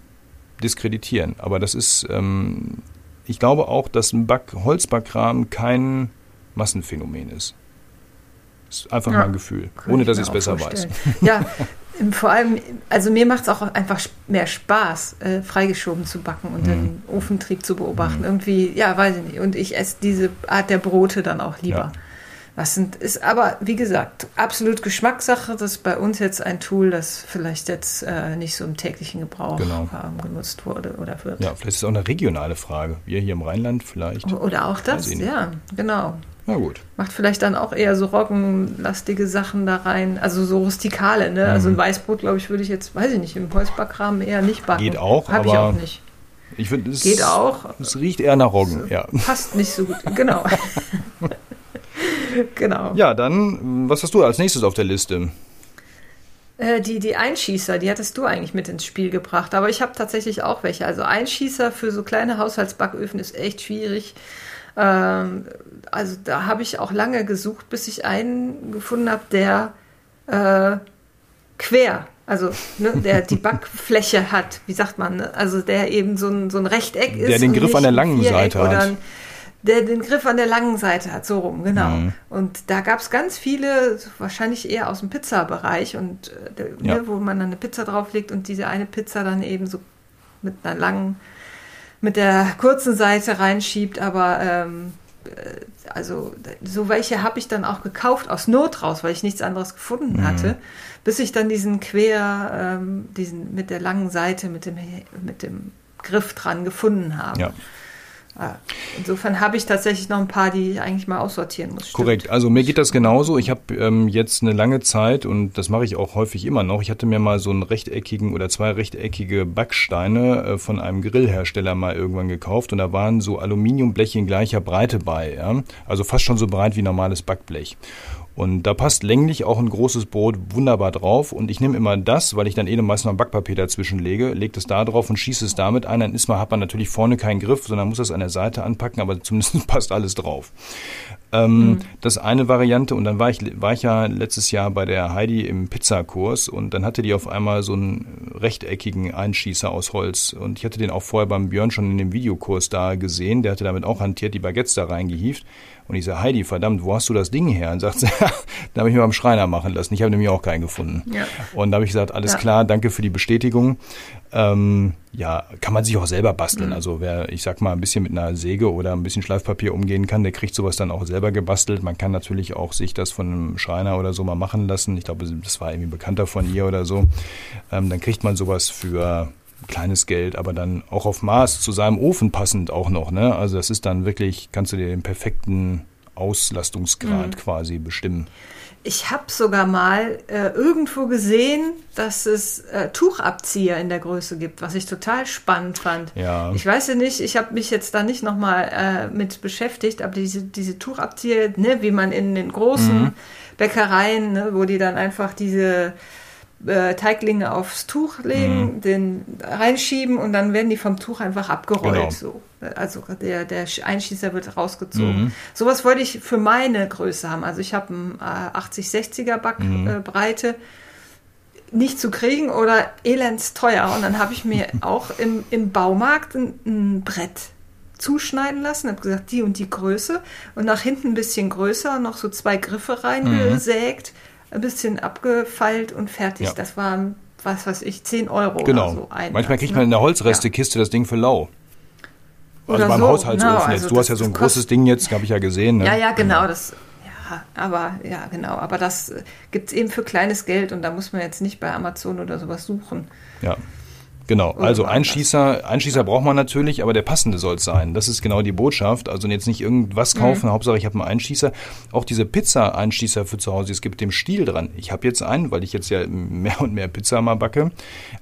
diskreditieren. Aber das ist ähm, ich glaube auch, dass ein Back, Holzbackrahmen kein Massenphänomen ist. Das ist einfach ja, mein Gefühl, ohne dass ich es besser vorstellen. weiß. Ja, vor allem, also mir macht es auch einfach mehr Spaß, äh, freigeschoben zu backen und mhm. den Ofentrieb zu beobachten. Mhm. Irgendwie, ja, weiß ich nicht. Und ich esse diese Art der Brote dann auch lieber. Ja. Was sind, ist aber, wie gesagt, absolut Geschmackssache. Das ist bei uns jetzt ein Tool, das vielleicht jetzt äh, nicht so im täglichen Gebrauch genau. ähm, genutzt wurde oder wird. Ja, vielleicht ist es auch eine regionale Frage. Wir hier im Rheinland vielleicht. Oder auch das, ja, genau. Na gut. Macht vielleicht dann auch eher so roggenlastige Sachen da rein, also so rustikale, ne? Mhm. Also ein Weißbrot, glaube ich, würde ich jetzt, weiß ich nicht, im Holzbackrahmen eher nicht backen. Geht auch, Hab aber ich auch nicht. Ich finde, es geht auch. Es riecht eher nach Roggen, ja. Passt nicht so gut, genau. genau. Ja, dann, was hast du als nächstes auf der Liste? Äh, die, die Einschießer, die hattest du eigentlich mit ins Spiel gebracht, aber ich habe tatsächlich auch welche. Also Einschießer für so kleine Haushaltsbacköfen ist echt schwierig. Ähm, also da habe ich auch lange gesucht, bis ich einen gefunden habe, der äh, quer, also ne, der die Backfläche hat, wie sagt man, ne? also der eben so ein, so ein Rechteck ist. Der den Griff an der langen Seite hat. Ein, der den Griff an der langen Seite hat, so rum, genau. Mhm. Und da gab es ganz viele, wahrscheinlich eher aus dem Pizzabereich, und äh, ja. ne, wo man dann eine Pizza drauflegt und diese eine Pizza dann eben so mit einer langen, mit der kurzen Seite reinschiebt, aber ähm, äh, also so welche habe ich dann auch gekauft aus Not raus, weil ich nichts anderes gefunden mhm. hatte, bis ich dann diesen quer, ähm, diesen mit der langen Seite, mit dem, mit dem Griff dran gefunden habe. Ja. Ah, insofern habe ich tatsächlich noch ein paar, die ich eigentlich mal aussortieren muss. Korrekt. Also mir geht das genauso. Ich habe ähm, jetzt eine lange Zeit und das mache ich auch häufig immer noch. Ich hatte mir mal so einen rechteckigen oder zwei rechteckige Backsteine äh, von einem Grillhersteller mal irgendwann gekauft und da waren so Aluminiumbleche in gleicher Breite bei. Ja? Also fast schon so breit wie normales Backblech. Und da passt länglich auch ein großes Brot wunderbar drauf. Und ich nehme immer das, weil ich dann eh meist noch Backpapier dazwischen lege, lege es da drauf und schieße es damit ein. Dann ist man, hat man natürlich vorne keinen Griff, sondern muss das an der Seite anpacken, aber zumindest passt alles drauf. Ähm, mhm. Das eine Variante. Und dann war ich, war ich ja letztes Jahr bei der Heidi im Pizzakurs und dann hatte die auf einmal so einen rechteckigen Einschießer aus Holz. Und ich hatte den auch vorher beim Björn schon in dem Videokurs da gesehen. Der hatte damit auch hantiert, die Baguettes da reingehieft. Und ich sage, Heidi, verdammt, wo hast du das Ding her? Und sagt sie, da habe ich mir beim Schreiner machen lassen. Ich habe nämlich auch keinen gefunden. Ja. Und da habe ich gesagt, alles ja. klar, danke für die Bestätigung. Ähm, ja, kann man sich auch selber basteln. Mhm. Also wer, ich sag mal, ein bisschen mit einer Säge oder ein bisschen Schleifpapier umgehen kann, der kriegt sowas dann auch selber gebastelt. Man kann natürlich auch sich das von einem Schreiner oder so mal machen lassen. Ich glaube, das war irgendwie bekannter von ihr oder so. Ähm, dann kriegt man sowas für kleines Geld, aber dann auch auf Maß zu seinem Ofen passend auch noch. Ne? Also das ist dann wirklich, kannst du dir den perfekten Auslastungsgrad mhm. quasi bestimmen. Ich habe sogar mal äh, irgendwo gesehen, dass es äh, Tuchabzieher in der Größe gibt, was ich total spannend fand. Ja. Ich weiß ja nicht, ich habe mich jetzt da nicht nochmal äh, mit beschäftigt, aber diese, diese Tuchabzieher, ne, wie man in den großen mhm. Bäckereien, ne, wo die dann einfach diese äh, Teiglinge aufs Tuch legen, mhm. den reinschieben und dann werden die vom Tuch einfach abgerollt. Genau. So. Also der, der Einschießer wird rausgezogen. Mhm. Sowas wollte ich für meine Größe haben. Also ich habe ein äh, 80-60er Backbreite. Mhm. Äh, nicht zu kriegen oder elends teuer. Und dann habe ich mir auch im, im Baumarkt ein, ein Brett zuschneiden lassen, habe gesagt, die und die Größe und nach hinten ein bisschen größer, noch so zwei Griffe reingesägt. Mhm ein bisschen abgefeilt und fertig. Ja. Das war was weiß ich, 10 Euro genau. oder so ein. Manchmal kriegt man in der Holzrestekiste ja. das Ding für lau. Also beim so. Haushaltsofen genau, also jetzt. Du hast ja so ein großes Ding jetzt, habe ich ja gesehen. Ne? Ja, ja, genau. Das, ja, aber ja, genau. Aber das gibt es eben für kleines Geld und da muss man jetzt nicht bei Amazon oder sowas suchen. Ja. Genau, also Einschießer, Einschießer braucht man natürlich, aber der passende soll es sein. Das ist genau die Botschaft. Also jetzt nicht irgendwas kaufen, mhm. Hauptsache ich habe einen Einschießer. Auch diese Pizza-Einschießer für zu Hause, es gibt dem Stiel dran. Ich habe jetzt einen, weil ich jetzt ja mehr und mehr Pizza mal backe.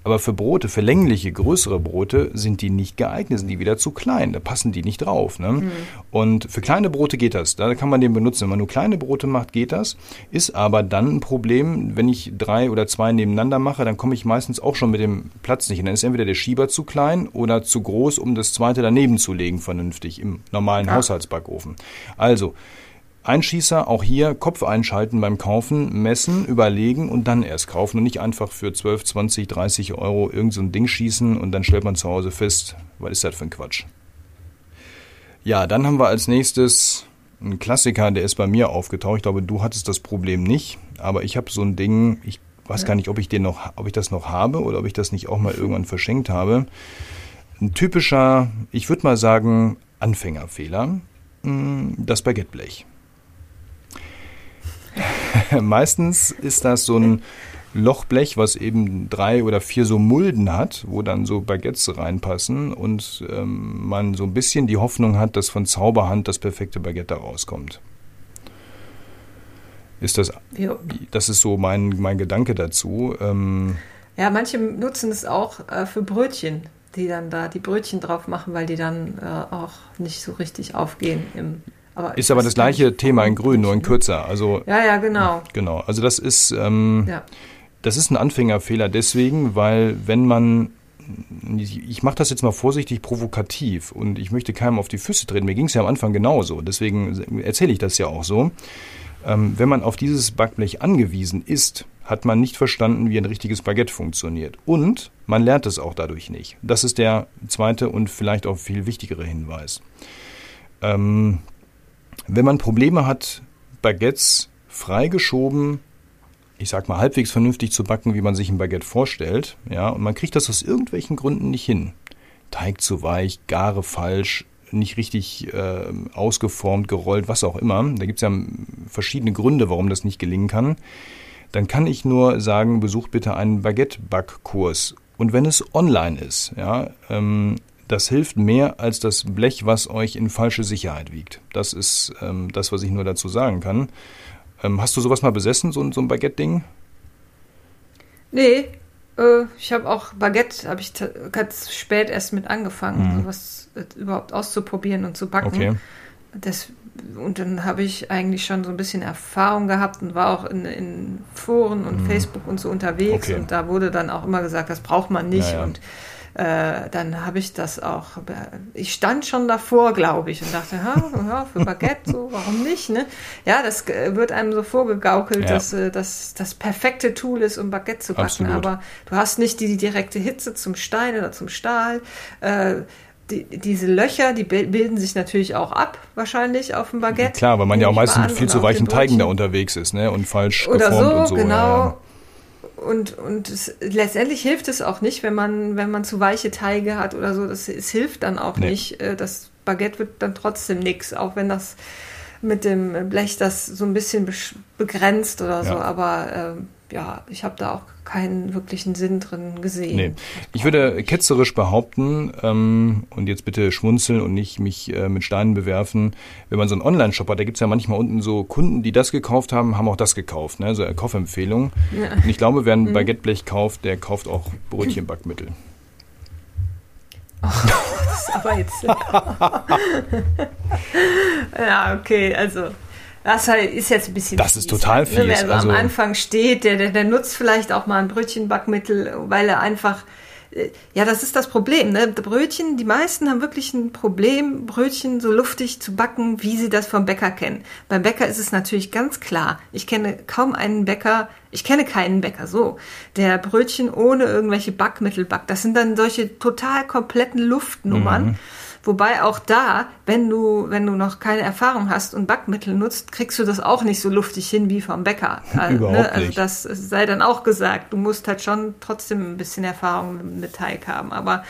Aber für Brote, für längliche, größere Brote sind die nicht geeignet, sind die wieder zu klein. Da passen die nicht drauf. Ne? Mhm. Und für kleine Brote geht das. Da kann man den benutzen. Wenn man nur kleine Brote macht, geht das. Ist aber dann ein Problem, wenn ich drei oder zwei nebeneinander mache, dann komme ich meistens auch schon mit dem Platz nicht hin ist entweder der Schieber zu klein oder zu groß, um das zweite daneben zu legen, vernünftig im normalen ja. Haushaltsbackofen. Also, Einschießer, auch hier Kopf einschalten beim Kaufen, messen, überlegen und dann erst kaufen und nicht einfach für 12, 20, 30 Euro irgend so ein Ding schießen und dann stellt man zu Hause fest, was ist das für ein Quatsch. Ja, dann haben wir als nächstes einen Klassiker, der ist bei mir aufgetaucht. Ich glaube, du hattest das Problem nicht, aber ich habe so ein Ding, ich weiß gar nicht, ob ich den noch, ob ich das noch habe oder ob ich das nicht auch mal irgendwann verschenkt habe. Ein typischer, ich würde mal sagen, Anfängerfehler, hm, das Baguetteblech. Meistens ist das so ein Lochblech, was eben drei oder vier so Mulden hat, wo dann so Baguettes reinpassen und ähm, man so ein bisschen die Hoffnung hat, dass von Zauberhand das perfekte Baguette rauskommt ist das, ja. das ist so mein, mein Gedanke dazu. Ähm, ja, manche nutzen es auch äh, für Brötchen, die dann da die Brötchen drauf machen, weil die dann äh, auch nicht so richtig aufgehen im aber ist aber das gleiche Thema in grün, nur in kürzer. Also, ja, ja, genau. Genau. Also das ist, ähm, ja. das ist ein Anfängerfehler deswegen, weil wenn man ich mache das jetzt mal vorsichtig provokativ und ich möchte keinem auf die Füße treten. Mir ging es ja am Anfang genauso. Deswegen erzähle ich das ja auch so. Ähm, wenn man auf dieses Backblech angewiesen ist, hat man nicht verstanden, wie ein richtiges Baguette funktioniert. Und man lernt es auch dadurch nicht. Das ist der zweite und vielleicht auch viel wichtigere Hinweis. Ähm, wenn man Probleme hat, Baguettes freigeschoben, ich sag mal halbwegs vernünftig zu backen, wie man sich ein Baguette vorstellt, ja, und man kriegt das aus irgendwelchen Gründen nicht hin. Teig zu weich, Gare falsch, nicht richtig äh, ausgeformt, gerollt, was auch immer. Da gibt es ja verschiedene Gründe, warum das nicht gelingen kann. Dann kann ich nur sagen, besucht bitte einen Baguette-Backkurs. Und wenn es online ist, ja, ähm, das hilft mehr als das Blech, was euch in falsche Sicherheit wiegt. Das ist ähm, das, was ich nur dazu sagen kann. Ähm, hast du sowas mal besessen, so, so ein Baguette-Ding? Nee, äh, ich habe auch Baguette, habe ich ganz spät erst mit angefangen, mhm. sowas überhaupt auszuprobieren und zu backen. Okay. Das, und dann habe ich eigentlich schon so ein bisschen Erfahrung gehabt und war auch in, in Foren und mhm. Facebook und so unterwegs. Okay. Und da wurde dann auch immer gesagt, das braucht man nicht. Ja, ja. Und äh, dann habe ich das auch, ich stand schon davor, glaube ich, und dachte, ja, für Baguette, so, warum nicht? Ne? Ja, das wird einem so vorgegaukelt, ja. dass äh, das das perfekte Tool ist, um Baguette zu backen. Absolut. Aber du hast nicht die, die direkte Hitze zum Stein oder zum Stahl. Äh, die, diese Löcher, die bilden sich natürlich auch ab, wahrscheinlich auf dem Baguette. Klar, weil man ja auch meistens mit viel zu weichen Teigen da unterwegs ist, ne? Und falsch Oder geformt so, und so. Genau. Ja und, und es, letztendlich hilft es auch nicht, wenn man, wenn man zu weiche Teige hat oder so. Das, es hilft dann auch nee. nicht. Äh, das Baguette wird dann trotzdem nichts, auch wenn das mit dem Blech das so ein bisschen begrenzt oder so. Ja. Aber äh, ja, ich habe da auch keinen wirklichen Sinn drin gesehen. Nee. Ich würde ketzerisch behaupten, ähm, und jetzt bitte schmunzeln und nicht mich äh, mit Steinen bewerfen, wenn man so einen Online-Shop hat, da gibt es ja manchmal unten so Kunden, die das gekauft haben, haben auch das gekauft, ne? so eine Kaufempfehlung. Ja. Und ich glaube, wer ein mhm. Baguetteblech kauft, der kauft auch Brötchenbackmittel. Oh, das ist aber jetzt. ja, okay, also das ist jetzt ein bisschen. Das ist total fies. Ne? Wer also am Anfang steht, der, der, der nutzt vielleicht auch mal ein Brötchenbackmittel, weil er einfach äh, ja, das ist das Problem. Ne? Brötchen, die meisten haben wirklich ein Problem, Brötchen so luftig zu backen, wie sie das vom Bäcker kennen. Beim Bäcker ist es natürlich ganz klar. Ich kenne kaum einen Bäcker, ich kenne keinen Bäcker so, der Brötchen ohne irgendwelche Backmittel backt. Das sind dann solche total kompletten Luftnummern. Mhm Wobei auch da, wenn du, wenn du noch keine Erfahrung hast und Backmittel nutzt, kriegst du das auch nicht so luftig hin wie vom Bäcker. Also, Überhaupt ne? also das sei dann auch gesagt. Du musst halt schon trotzdem ein bisschen Erfahrung mit Teig haben. Aber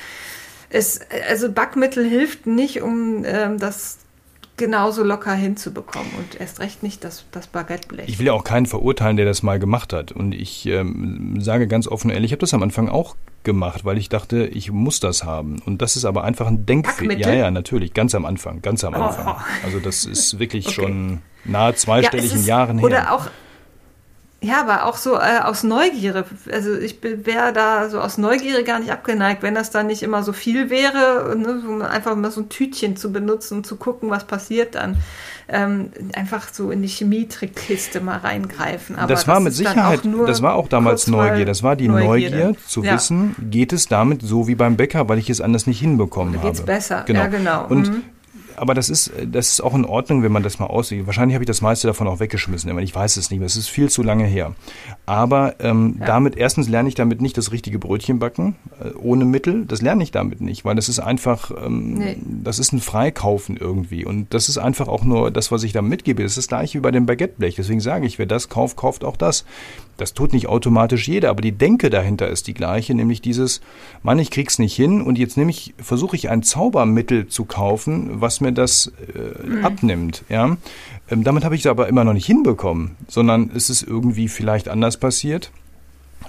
es, also Backmittel hilft nicht, um ähm, das genauso locker hinzubekommen und erst recht nicht das, das Baguetteblech. Ich will ja auch keinen verurteilen, der das mal gemacht hat. Und ich ähm, sage ganz offen und ehrlich, ich habe das am Anfang auch gemacht, weil ich dachte, ich muss das haben. Und das ist aber einfach ein Denkfehler. Ja, ja, natürlich, ganz am Anfang, ganz am Anfang. Oh. Also das ist wirklich okay. schon nahe zweistelligen ja, Jahren her. Oder auch ja, aber auch so äh, aus Neugierde. Also ich wäre da so aus Neugierde gar nicht abgeneigt, wenn das dann nicht immer so viel wäre, ne, so einfach mal so ein Tütchen zu benutzen und zu gucken, was passiert dann. Ähm, einfach so in die Chemietrickkiste mal reingreifen. Aber das war das mit Sicherheit, das war auch damals Neugier. Das war die Neugierde, Neugier zu ja. wissen, geht es damit so wie beim Bäcker, weil ich es anders nicht hinbekommen Oder geht's habe. Geht's besser? Genau. Ja, genau. Und mhm aber das ist, das ist auch in Ordnung, wenn man das mal aussieht. Wahrscheinlich habe ich das meiste davon auch weggeschmissen, aber ich weiß es nicht mehr. Es ist viel zu lange her. Aber ähm, ja. damit, erstens lerne ich damit nicht das richtige Brötchen backen, äh, ohne Mittel. Das lerne ich damit nicht, weil das ist einfach, ähm, nee. das ist ein Freikaufen irgendwie. Und das ist einfach auch nur das, was ich da mitgebe. Das ist das gleiche wie bei dem Baguetteblech. Deswegen sage ich, wer das kauft, kauft auch das. Das tut nicht automatisch jeder, aber die Denke dahinter ist die gleiche, nämlich dieses, Mann, ich krieg's nicht hin und jetzt nehme ich, versuche ich ein Zaubermittel zu kaufen, was mir das äh, abnimmt. Ja? Ähm, damit habe ich es aber immer noch nicht hinbekommen, sondern es ist irgendwie vielleicht anders passiert,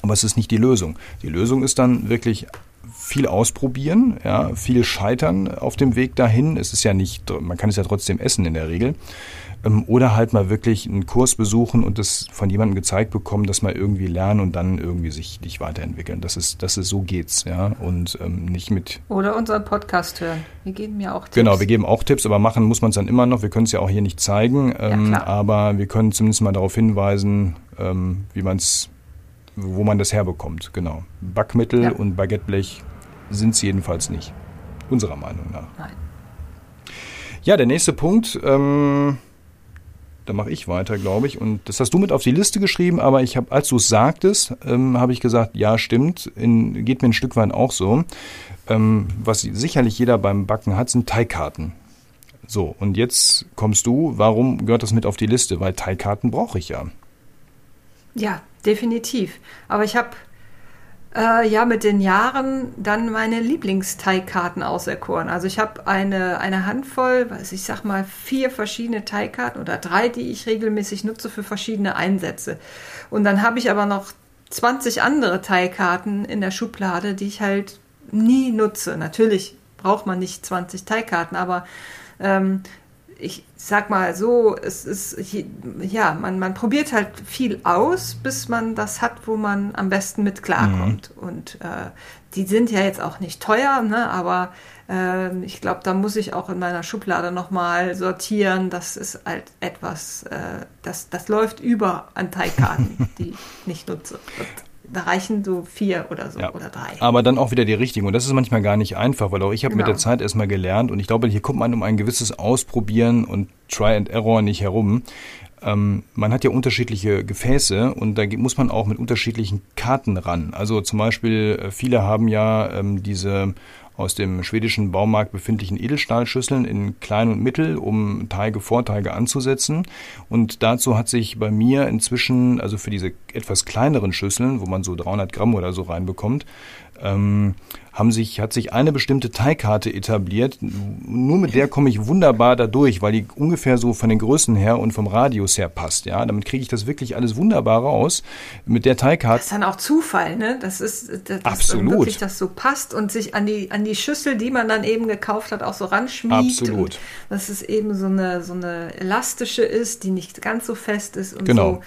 aber es ist nicht die Lösung. Die Lösung ist dann wirklich viel ausprobieren, ja, viel scheitern auf dem Weg dahin. Es ist ja nicht, man kann es ja trotzdem essen in der Regel. Ähm, oder halt mal wirklich einen Kurs besuchen und das von jemandem gezeigt bekommen, dass man irgendwie lernen und dann irgendwie sich nicht weiterentwickeln. Das ist, das ist so geht's, ja. Und ähm, nicht mit. Oder unseren Podcast hören. Wir geben ja auch Tipps. Genau, wir geben auch Tipps, aber machen muss man es dann immer noch. Wir können es ja auch hier nicht zeigen, ähm, ja, aber wir können zumindest mal darauf hinweisen, ähm, wie man es, wo man das herbekommt. Genau. Backmittel ja. und Baguetteblech sind es jedenfalls nicht. Unserer Meinung nach. Nein. Ja, der nächste Punkt. Ähm, da mache ich weiter, glaube ich. Und das hast du mit auf die Liste geschrieben, aber ich habe, als du es sagtest, ähm, habe ich gesagt, ja, stimmt, in, geht mir ein Stück weit auch so. Ähm, was sicherlich jeder beim Backen hat, sind Teigkarten. So, und jetzt kommst du, warum gehört das mit auf die Liste? Weil Teigkarten brauche ich ja. Ja, definitiv. Aber ich habe äh, ja mit den Jahren dann meine Lieblingsteigkarten auserkoren. Also ich habe eine, eine Handvoll, ich sag mal vier verschiedene Teigkarten oder drei, die ich regelmäßig nutze für verschiedene Einsätze. Und dann habe ich aber noch 20 andere Teigkarten in der Schublade, die ich halt nie nutze. Natürlich braucht man nicht 20 Teigkarten, aber ähm, ich sag mal so, es ist, ja, man, man probiert halt viel aus, bis man das hat, wo man am besten mit klarkommt. Mhm. Und äh, die sind ja jetzt auch nicht teuer, ne, aber äh, ich glaube, da muss ich auch in meiner Schublade nochmal sortieren. Das ist halt etwas, äh, das, das läuft über an Teigkarten, die ich nicht nutze. Und da reichen so vier oder so ja. oder drei. Aber dann auch wieder die richtigen. Und das ist manchmal gar nicht einfach, weil auch ich habe genau. mit der Zeit erstmal gelernt und ich glaube, hier kommt man um ein gewisses Ausprobieren und Try and Error nicht herum. Ähm, man hat ja unterschiedliche Gefäße und da muss man auch mit unterschiedlichen Karten ran. Also zum Beispiel, äh, viele haben ja ähm, diese aus dem schwedischen Baumarkt befindlichen Edelstahlschüsseln in klein und mittel, um Teige, Vorteige anzusetzen. Und dazu hat sich bei mir inzwischen, also für diese etwas kleineren Schüsseln, wo man so 300 Gramm oder so reinbekommt, ähm, haben sich, hat sich eine bestimmte Teigkarte etabliert. Nur mit der komme ich wunderbar da durch, weil die ungefähr so von den Größen her und vom Radius her passt. Ja, damit kriege ich das wirklich alles wunderbar raus. Mit der Teigkarte. Das ist dann auch Zufall, ne? Das ist, das Absolut. wirklich das so passt und sich an die, an die Schüssel, die man dann eben gekauft hat, auch so ranschmiegt. Absolut. dass es eben so eine, so eine elastische ist, die nicht ganz so fest ist und genau. so.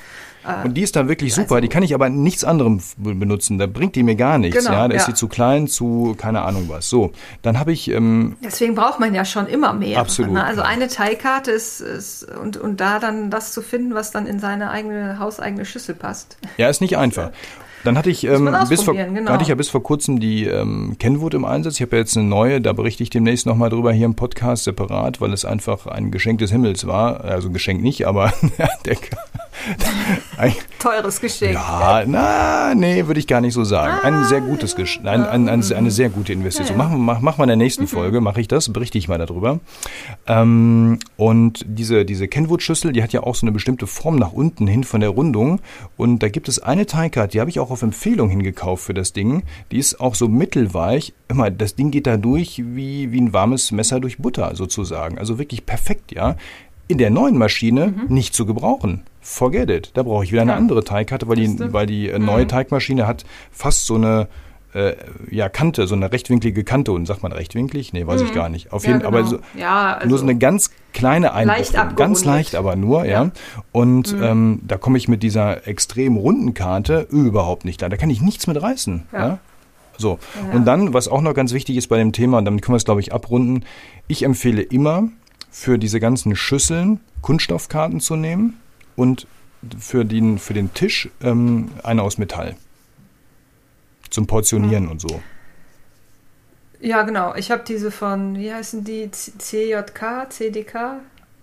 Und die ist dann wirklich super. Also, die kann ich aber nichts anderem benutzen. Da bringt die mir gar nichts. Genau, ja, da ja. ist sie zu klein, zu keine Ahnung was. So, dann habe ich. Ähm, Deswegen braucht man ja schon immer mehr. Absolut. Ne? Also eine Teigkarte ist, ist und, und da dann das zu finden, was dann in seine eigene hauseigene Schüssel passt. Ja, ist nicht einfach. Dann hatte ich, ähm, bis vor, genau. hatte ich ja bis vor kurzem die ähm, Kenwood im Einsatz. Ich habe ja jetzt eine neue, da berichte ich demnächst nochmal drüber hier im Podcast separat, weil es einfach ein Geschenk des Himmels war. Also ein Geschenk nicht, aber der, ein, Teures Geschenk. Ja, na, nee, würde ich gar nicht so sagen. Ah, ein sehr gutes Geschenk, ein, ein, ein, eine sehr gute Investition. Ja, ja. Wir mach, mach mal in der nächsten mhm. Folge, mache ich das, berichte ich mal darüber. Ähm, und diese, diese Kenwood-Schüssel, die hat ja auch so eine bestimmte Form nach unten hin von der Rundung. Und da gibt es eine Teigkarte, die habe ich auch auf Empfehlung hingekauft für das Ding. Die ist auch so mittelweich. Immer, das Ding geht da durch wie, wie ein warmes Messer durch Butter sozusagen. Also wirklich perfekt, ja in der neuen Maschine mhm. nicht zu gebrauchen. Forget it. Da brauche ich wieder eine ja. andere Teigkarte, weil die, weil die äh, neue mhm. Teigmaschine hat fast so eine äh, ja, Kante, so eine rechtwinklige Kante. Und sagt man rechtwinklig? Nee, weiß mhm. ich gar nicht. Auf jeden Fall, genau. aber so, ja, also nur so eine ganz kleine Einbuchtung. Ganz leicht aber nur, ja. ja. Und mhm. ähm, da komme ich mit dieser extrem runden Karte überhaupt nicht da. Da kann ich nichts mit reißen. Ja. ja? So. Und dann, was auch noch ganz wichtig ist bei dem Thema, und damit können wir es, glaube ich, abrunden, ich empfehle immer, für diese ganzen Schüsseln Kunststoffkarten zu nehmen und für den, für den Tisch ähm, eine aus Metall. Zum Portionieren mhm. und so. Ja, genau. Ich habe diese von, wie heißen die? CJK, CDK?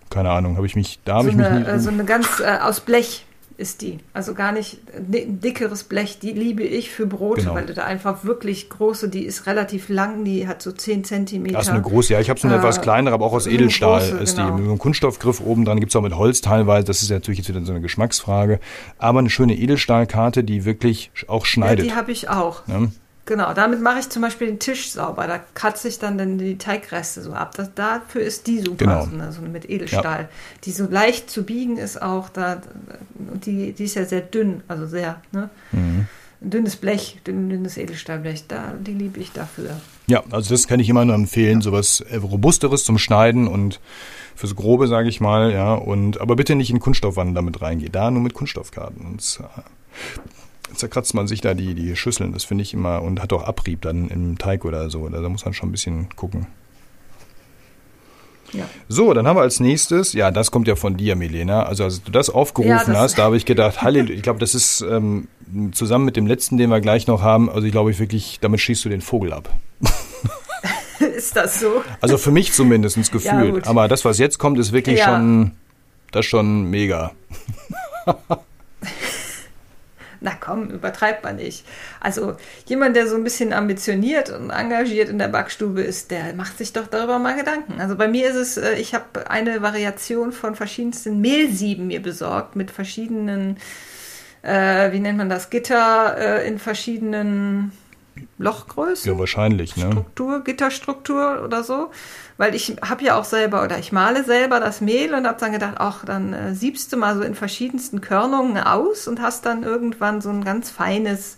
Keine Ahnung, habe ich mich, da habe so ich mich nicht. Äh, so eine ganz äh, aus Blech ist die. Also gar nicht ein dickeres Blech, die liebe ich für Brote, genau. weil da einfach wirklich große, die ist relativ lang, die hat so 10 Zentimeter. Das ist eine große, ja. Ich habe so eine äh, etwas kleinere, aber auch aus Edelstahl große, ist genau. die. Mit einem Kunststoffgriff oben dran gibt es auch mit Holz teilweise. Das ist natürlich jetzt wieder so eine Geschmacksfrage. Aber eine schöne Edelstahlkarte, die wirklich auch schneidet. Ja, die habe ich auch. Ja? Genau, damit mache ich zum Beispiel den Tisch sauber. Da kratze ich dann, dann die Teigreste so ab. Das, dafür ist die super, genau. so, eine, so eine mit Edelstahl. Ja. Die so leicht zu biegen ist auch da. Und die, die ist ja sehr dünn, also sehr, ne? Mhm. Ein dünnes Blech, dünnes Edelstahlblech, da, die liebe ich dafür. Ja, also das kann ich immer nur empfehlen, sowas äh, Robusteres zum Schneiden und fürs Grobe, sage ich mal, ja. Und aber bitte nicht in Kunststoffwannen damit reingehen. Da nur mit Kunststoffkarten. Und, äh, zerkratzt man sich da die, die Schüsseln. Das finde ich immer und hat auch Abrieb dann im Teig oder so. Da muss man schon ein bisschen gucken. Ja. So, dann haben wir als nächstes, ja, das kommt ja von dir, Milena. Also, als du das aufgerufen ja, das hast, da habe ich gedacht, Halleluja, ich glaube, das ist ähm, zusammen mit dem letzten, den wir gleich noch haben, also ich glaube ich wirklich, damit schießt du den Vogel ab. ist das so? Also für mich zumindest gefühlt. Ja, Aber das, was jetzt kommt, ist wirklich schon, das schon mega. Na komm, übertreibt man nicht. Also jemand, der so ein bisschen ambitioniert und engagiert in der Backstube ist, der macht sich doch darüber mal Gedanken. Also bei mir ist es, äh, ich habe eine Variation von verschiedensten Mehlsieben mir besorgt mit verschiedenen, äh, wie nennt man das, Gitter äh, in verschiedenen Lochgrößen. Ja, wahrscheinlich, ne? Struktur, Gitterstruktur oder so weil ich habe ja auch selber oder ich male selber das Mehl und habe dann gedacht, ach, dann äh, siebst du mal so in verschiedensten Körnungen aus und hast dann irgendwann so ein ganz feines,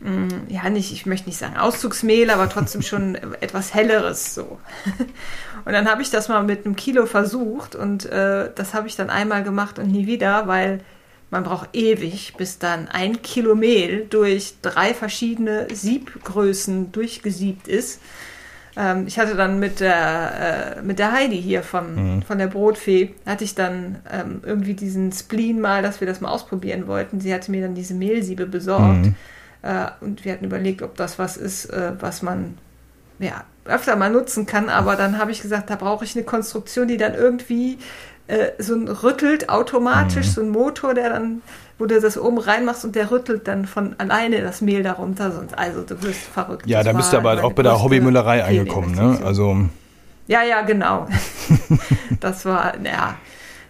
mh, mm, ja nicht, ich möchte nicht sagen Auszugsmehl, aber trotzdem schon etwas helleres so. Und dann habe ich das mal mit einem Kilo versucht und äh, das habe ich dann einmal gemacht und nie wieder, weil man braucht ewig, bis dann ein Kilo Mehl durch drei verschiedene Siebgrößen durchgesiebt ist. Ähm, ich hatte dann mit der, äh, mit der Heidi hier von, mhm. von der Brotfee, hatte ich dann ähm, irgendwie diesen Spleen mal, dass wir das mal ausprobieren wollten. Sie hatte mir dann diese Mehlsiebe besorgt. Mhm. Äh, und wir hatten überlegt, ob das was ist, äh, was man ja, öfter mal nutzen kann. Aber dann habe ich gesagt, da brauche ich eine Konstruktion, die dann irgendwie äh, so rüttelt automatisch, mhm. so ein Motor, der dann wo du das oben reinmachst und der rüttelt dann von alleine das Mehl darunter. Sonst, also du wirst verrückt. Ja, da bist du aber auch bei der Hobbymüllerei angekommen, ne? Also. Ja, ja, genau. das war, ja,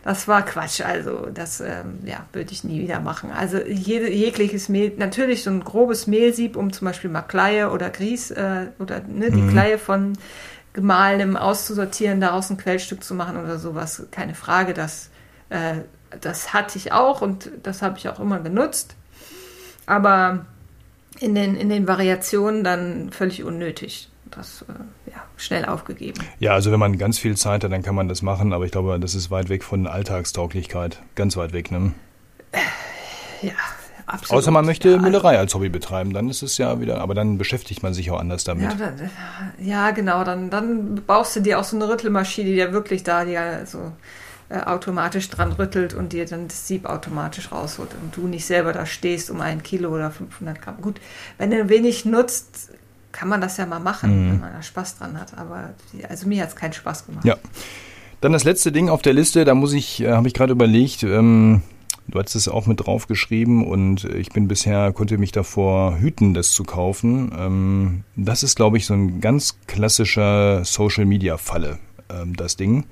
das war Quatsch. Also das, ähm, ja, würde ich nie wieder machen. Also jede, jegliches Mehl, natürlich so ein grobes Mehlsieb, um zum Beispiel mal Kleie oder Grieß äh, oder ne, die mhm. Kleie von gemahlenem auszusortieren, daraus ein Quellstück zu machen oder sowas. Keine Frage, das äh, das hatte ich auch und das habe ich auch immer genutzt. Aber in den, in den Variationen dann völlig unnötig. Das äh, ja, schnell aufgegeben. Ja, also wenn man ganz viel Zeit hat, dann kann man das machen, aber ich glaube, das ist weit weg von Alltagstauglichkeit. Ganz weit weg, ne? Ja, absolut. Außer man möchte ja, Müllerei als Hobby betreiben, dann ist es ja wieder, aber dann beschäftigt man sich auch anders damit. Ja, dann, ja genau, dann, dann baust du dir auch so eine Rüttelmaschine, die ja wirklich da, die ja so äh, automatisch dran rüttelt und dir dann das Sieb automatisch rausholt und du nicht selber da stehst um ein Kilo oder 500 Gramm. Gut, wenn du wenig nutzt, kann man das ja mal machen, mhm. wenn man da Spaß dran hat. Aber also mir hat es keinen Spaß gemacht. Ja. Dann das letzte Ding auf der Liste, da muss ich, äh, habe ich gerade überlegt, ähm, Du hast es auch mit draufgeschrieben und ich bin bisher, konnte mich davor hüten, das zu kaufen. Ähm, das ist, glaube ich, so ein ganz klassischer Social-Media-Falle, ähm, das Ding.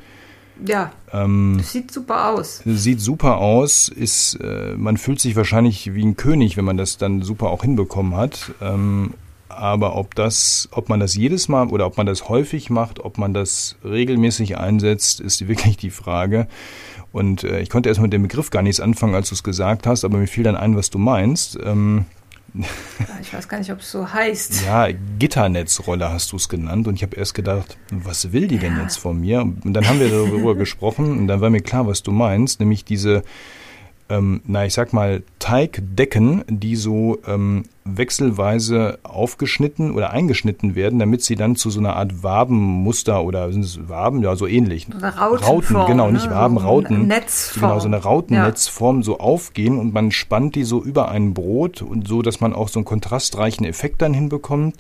Ja, ähm, sieht super aus. Sieht super aus, ist, äh, man fühlt sich wahrscheinlich wie ein König, wenn man das dann super auch hinbekommen hat. Ähm, aber ob das, ob man das jedes Mal oder ob man das häufig macht, ob man das regelmäßig einsetzt, ist wirklich die Frage. Und äh, ich konnte erst mit dem Begriff gar nichts anfangen, als du es gesagt hast, aber mir fiel dann ein, was du meinst. Ähm, ich weiß gar nicht, ob es so heißt. Ja, Gitternetzrolle hast du es genannt. Und ich habe erst gedacht, was will die denn jetzt von mir? Und dann haben wir darüber gesprochen und dann war mir klar, was du meinst, nämlich diese ähm, na, ich sag mal, Teigdecken, die so ähm, wechselweise aufgeschnitten oder eingeschnitten werden, damit sie dann zu so einer Art Wabenmuster oder sind es Waben, ja, so ähnlich. Rauten, genau, nicht ne? Waben, Rauten. Netzform. Genau, so eine Rautennetzform ja. so aufgehen und man spannt die so über ein Brot und so, dass man auch so einen kontrastreichen Effekt dann hinbekommt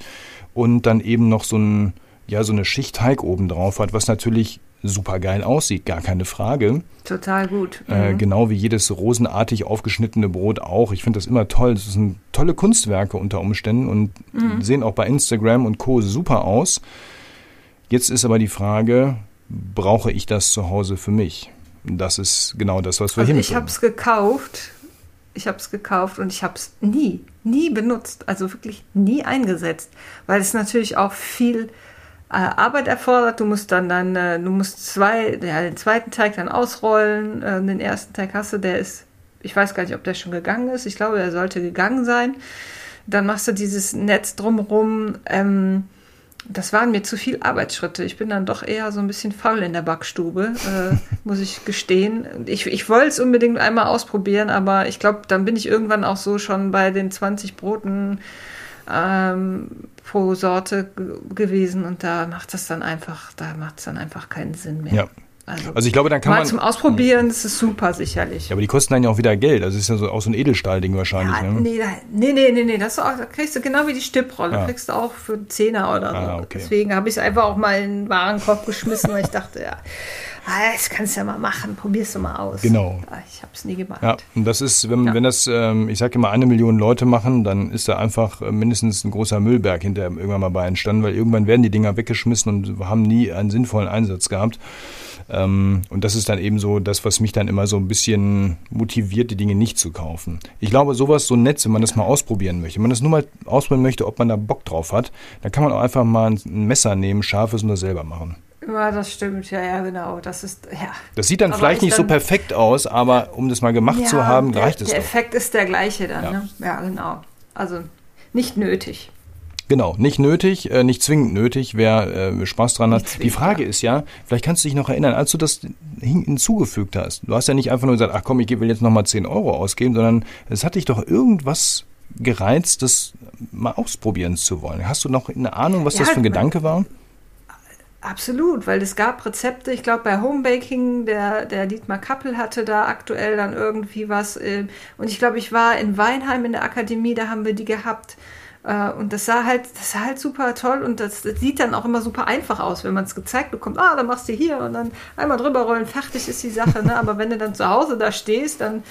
und dann eben noch so ein, ja, so eine Schicht Teig oben drauf hat, was natürlich super geil aussieht, gar keine Frage. Total gut. Äh, mhm. Äh, genau wie jedes rosenartig aufgeschnittene Brot auch. Ich finde das immer toll. Das sind tolle Kunstwerke unter Umständen und mhm. sehen auch bei Instagram und Co. super aus. Jetzt ist aber die Frage, brauche ich das zu Hause für mich? Das ist genau das, was wir also hier Ich habe es gekauft. Ich habe es gekauft und ich habe es nie, nie benutzt. Also wirklich nie eingesetzt. Weil es natürlich auch viel Arbeit erfordert. Du musst dann dann, äh, du musst zwei, ja, den zweiten Teig dann ausrollen. Äh, den ersten Teig hast du, der ist, ich weiß gar nicht, ob der schon gegangen ist. Ich glaube, der sollte gegangen sein. Dann machst du dieses Netz drumherum. Ähm, das waren mir zu viel Arbeitsschritte. Ich bin dann doch eher so ein bisschen faul in der Backstube, äh, muss ich gestehen. Ich, ich wollte es unbedingt einmal ausprobieren, aber ich glaube, dann bin ich irgendwann auch so schon bei den 20 Broten ähm, pro Sorte gewesen und da macht es dann einfach, da macht es dann einfach keinen Sinn mehr. Ja. Also, also, ich glaube, dann kann mal man. zum Ausprobieren, das ist super sicherlich. Ja, aber die kosten dann ja auch wieder Geld. Also ist ja so, auch so ein Edelstahlding wahrscheinlich. Ja, ne? nee, nee, nee, nee, nee. Das, auch, das kriegst du genau wie die Stipprolle. Ja. Kriegst du auch für einen Zehner oder so. Ah, okay. Deswegen habe ich es einfach auch mal in den Warenkorb geschmissen, weil ich dachte, ja, ah, das kannst du ja mal machen, probierst du mal aus. Genau. Ah, ich habe es nie gemacht. Ja, und das ist, wenn, ja. wenn das, ähm, ich sage immer, eine Million Leute machen, dann ist da einfach äh, mindestens ein großer Müllberg hinterher irgendwann mal bei entstanden, weil irgendwann werden die Dinger weggeschmissen und haben nie einen sinnvollen Einsatz gehabt. Ähm, und das ist dann eben so das, was mich dann immer so ein bisschen motiviert, die Dinge nicht zu kaufen. Ich glaube, sowas so nett, wenn man das mal ausprobieren möchte. Wenn man das nur mal ausprobieren möchte, ob man da Bock drauf hat, dann kann man auch einfach mal ein Messer nehmen, scharfes und das selber machen. Ja, das stimmt, ja, ja, genau. Das ist, ja. Das sieht dann aber vielleicht nicht dann, so perfekt aus, aber um das mal gemacht ja, zu haben, der, reicht es. Der doch. Effekt ist der gleiche dann, ja. Ne? ja, genau. Also nicht nötig. Genau, nicht nötig, äh, nicht zwingend nötig, wer äh, Spaß dran hat. Die Frage ja. ist ja, vielleicht kannst du dich noch erinnern, als du das hinzugefügt hast. Du hast ja nicht einfach nur gesagt, ach komm, ich will jetzt nochmal 10 Euro ausgeben, sondern es hat dich doch irgendwas gereizt, das mal ausprobieren zu wollen. Hast du noch eine Ahnung, was ja, das für ein Gedanke war? Absolut, weil es gab Rezepte, ich glaube bei Homebaking, der, der Dietmar Kappel hatte da aktuell dann irgendwie was. Äh, und ich glaube, ich war in Weinheim in der Akademie, da haben wir die gehabt. Äh, und das sah halt, das sah halt super toll und das, das sieht dann auch immer super einfach aus, wenn man es gezeigt bekommt. Ah, dann machst du hier und dann einmal drüber rollen, fertig ist die Sache. Ne? Aber wenn du dann zu Hause da stehst, dann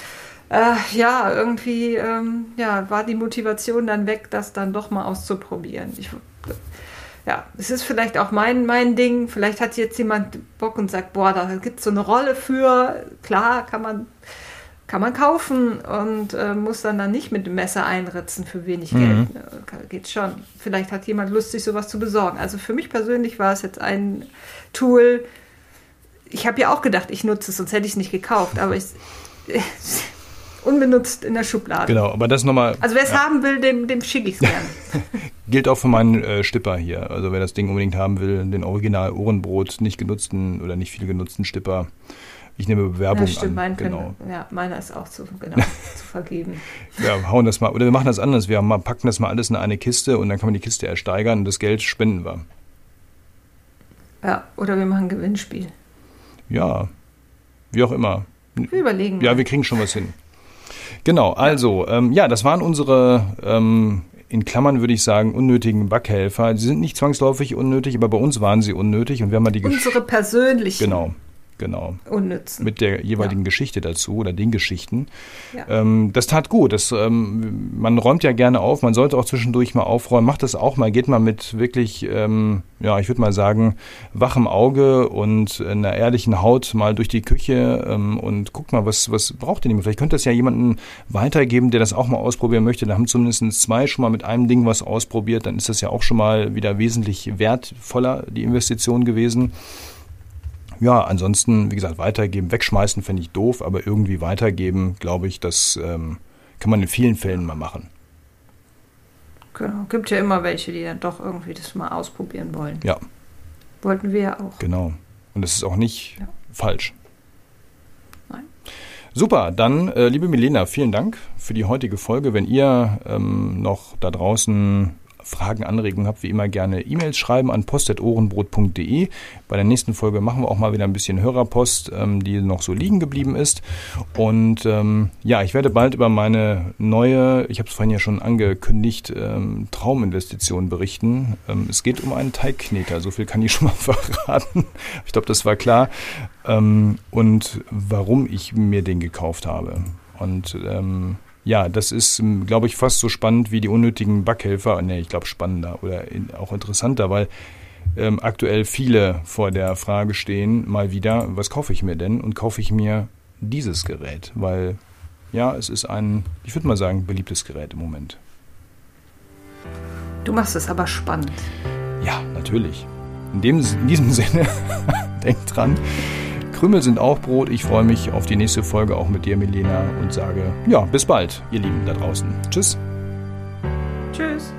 äh, ja, irgendwie ähm, ja, war die Motivation dann weg, das dann doch mal auszuprobieren. Ich, ja, es ist vielleicht auch mein, mein Ding. Vielleicht hat jetzt jemand Bock und sagt, boah, da gibt es so eine Rolle für. Klar, kann man, kann man kaufen und äh, muss dann, dann nicht mit dem Messer einritzen für wenig mhm. Geld. Geht schon. Vielleicht hat jemand Lust, sich sowas zu besorgen. Also für mich persönlich war es jetzt ein Tool. Ich habe ja auch gedacht, ich nutze es, sonst hätte ich es nicht gekauft. Aber ich, unbenutzt in der Schublade. Genau, aber das nochmal. Also wer es ja. haben will, dem, dem schicke ich es gerne. Gilt auch für meinen äh, Stipper hier. Also wer das Ding unbedingt haben will, den Original Ohrenbrot, nicht genutzten oder nicht viel genutzten Stipper. Ich nehme Bewerbung ja, stimmt, an. Genau. Können, ja, meiner ist auch zu, genau, zu vergeben. Ja, hauen das mal, oder wir machen das anders. Wir haben, packen das mal alles in eine Kiste und dann kann man die Kiste ersteigern und das Geld spenden wir. Ja, oder wir machen ein Gewinnspiel. Ja, wie auch immer. Wir überlegen. Ja, wir kriegen schon was hin. Genau, also, ähm, ja, das waren unsere, ähm, in Klammern würde ich sagen, unnötigen Backhelfer. Sie sind nicht zwangsläufig unnötig, aber bei uns waren sie unnötig und wir haben mal die Unsere persönlichen. Genau. Genau. Unnützen. Mit der jeweiligen ja. Geschichte dazu oder den Geschichten. Ja. Ähm, das tat gut. Das, ähm, man räumt ja gerne auf. Man sollte auch zwischendurch mal aufräumen. Macht das auch mal. Geht mal mit wirklich, ähm, ja, ich würde mal sagen, wachem Auge und einer ehrlichen Haut mal durch die Küche ähm, und guckt mal, was, was braucht ihr denn? Vielleicht könnte das ja jemanden weitergeben, der das auch mal ausprobieren möchte. Da haben zumindest zwei schon mal mit einem Ding was ausprobiert. Dann ist das ja auch schon mal wieder wesentlich wertvoller, die Investition gewesen ja, ansonsten, wie gesagt, weitergeben, wegschmeißen fände ich doof, aber irgendwie weitergeben, glaube ich, das ähm, kann man in vielen Fällen mal machen. Genau, gibt ja immer welche, die dann doch irgendwie das mal ausprobieren wollen. Ja. Wollten wir ja auch. Genau. Und das ist auch nicht ja. falsch. Nein. Super, dann, äh, liebe Milena, vielen Dank für die heutige Folge. Wenn ihr ähm, noch da draußen Fragen, Anregungen habt, wie immer gerne E-Mails schreiben an post.ohrenbrot.de. Bei der nächsten Folge machen wir auch mal wieder ein bisschen Hörerpost, ähm, die noch so liegen geblieben ist. Und ähm, ja, ich werde bald über meine neue, ich habe es vorhin ja schon angekündigt, ähm, Trauminvestition berichten. Ähm, es geht um einen Teigkneter, so viel kann ich schon mal verraten. Ich glaube, das war klar. Ähm, und warum ich mir den gekauft habe. Und ähm, ja, das ist, ähm, glaube ich, fast so spannend wie die unnötigen Backhelfer. Nee, ich glaube spannender oder auch interessanter, weil ähm, aktuell viele vor der Frage stehen, mal wieder, was kaufe ich mir denn? Und kaufe ich mir dieses Gerät? Weil, ja, es ist ein, ich würde mal sagen, beliebtes Gerät im Moment. Du machst es aber spannend. Ja, natürlich. In, dem, in diesem Sinne, denk dran. Krümel sind auch Brot. Ich freue mich auf die nächste Folge auch mit dir, Milena, und sage, ja, bis bald, ihr Lieben da draußen. Tschüss. Tschüss.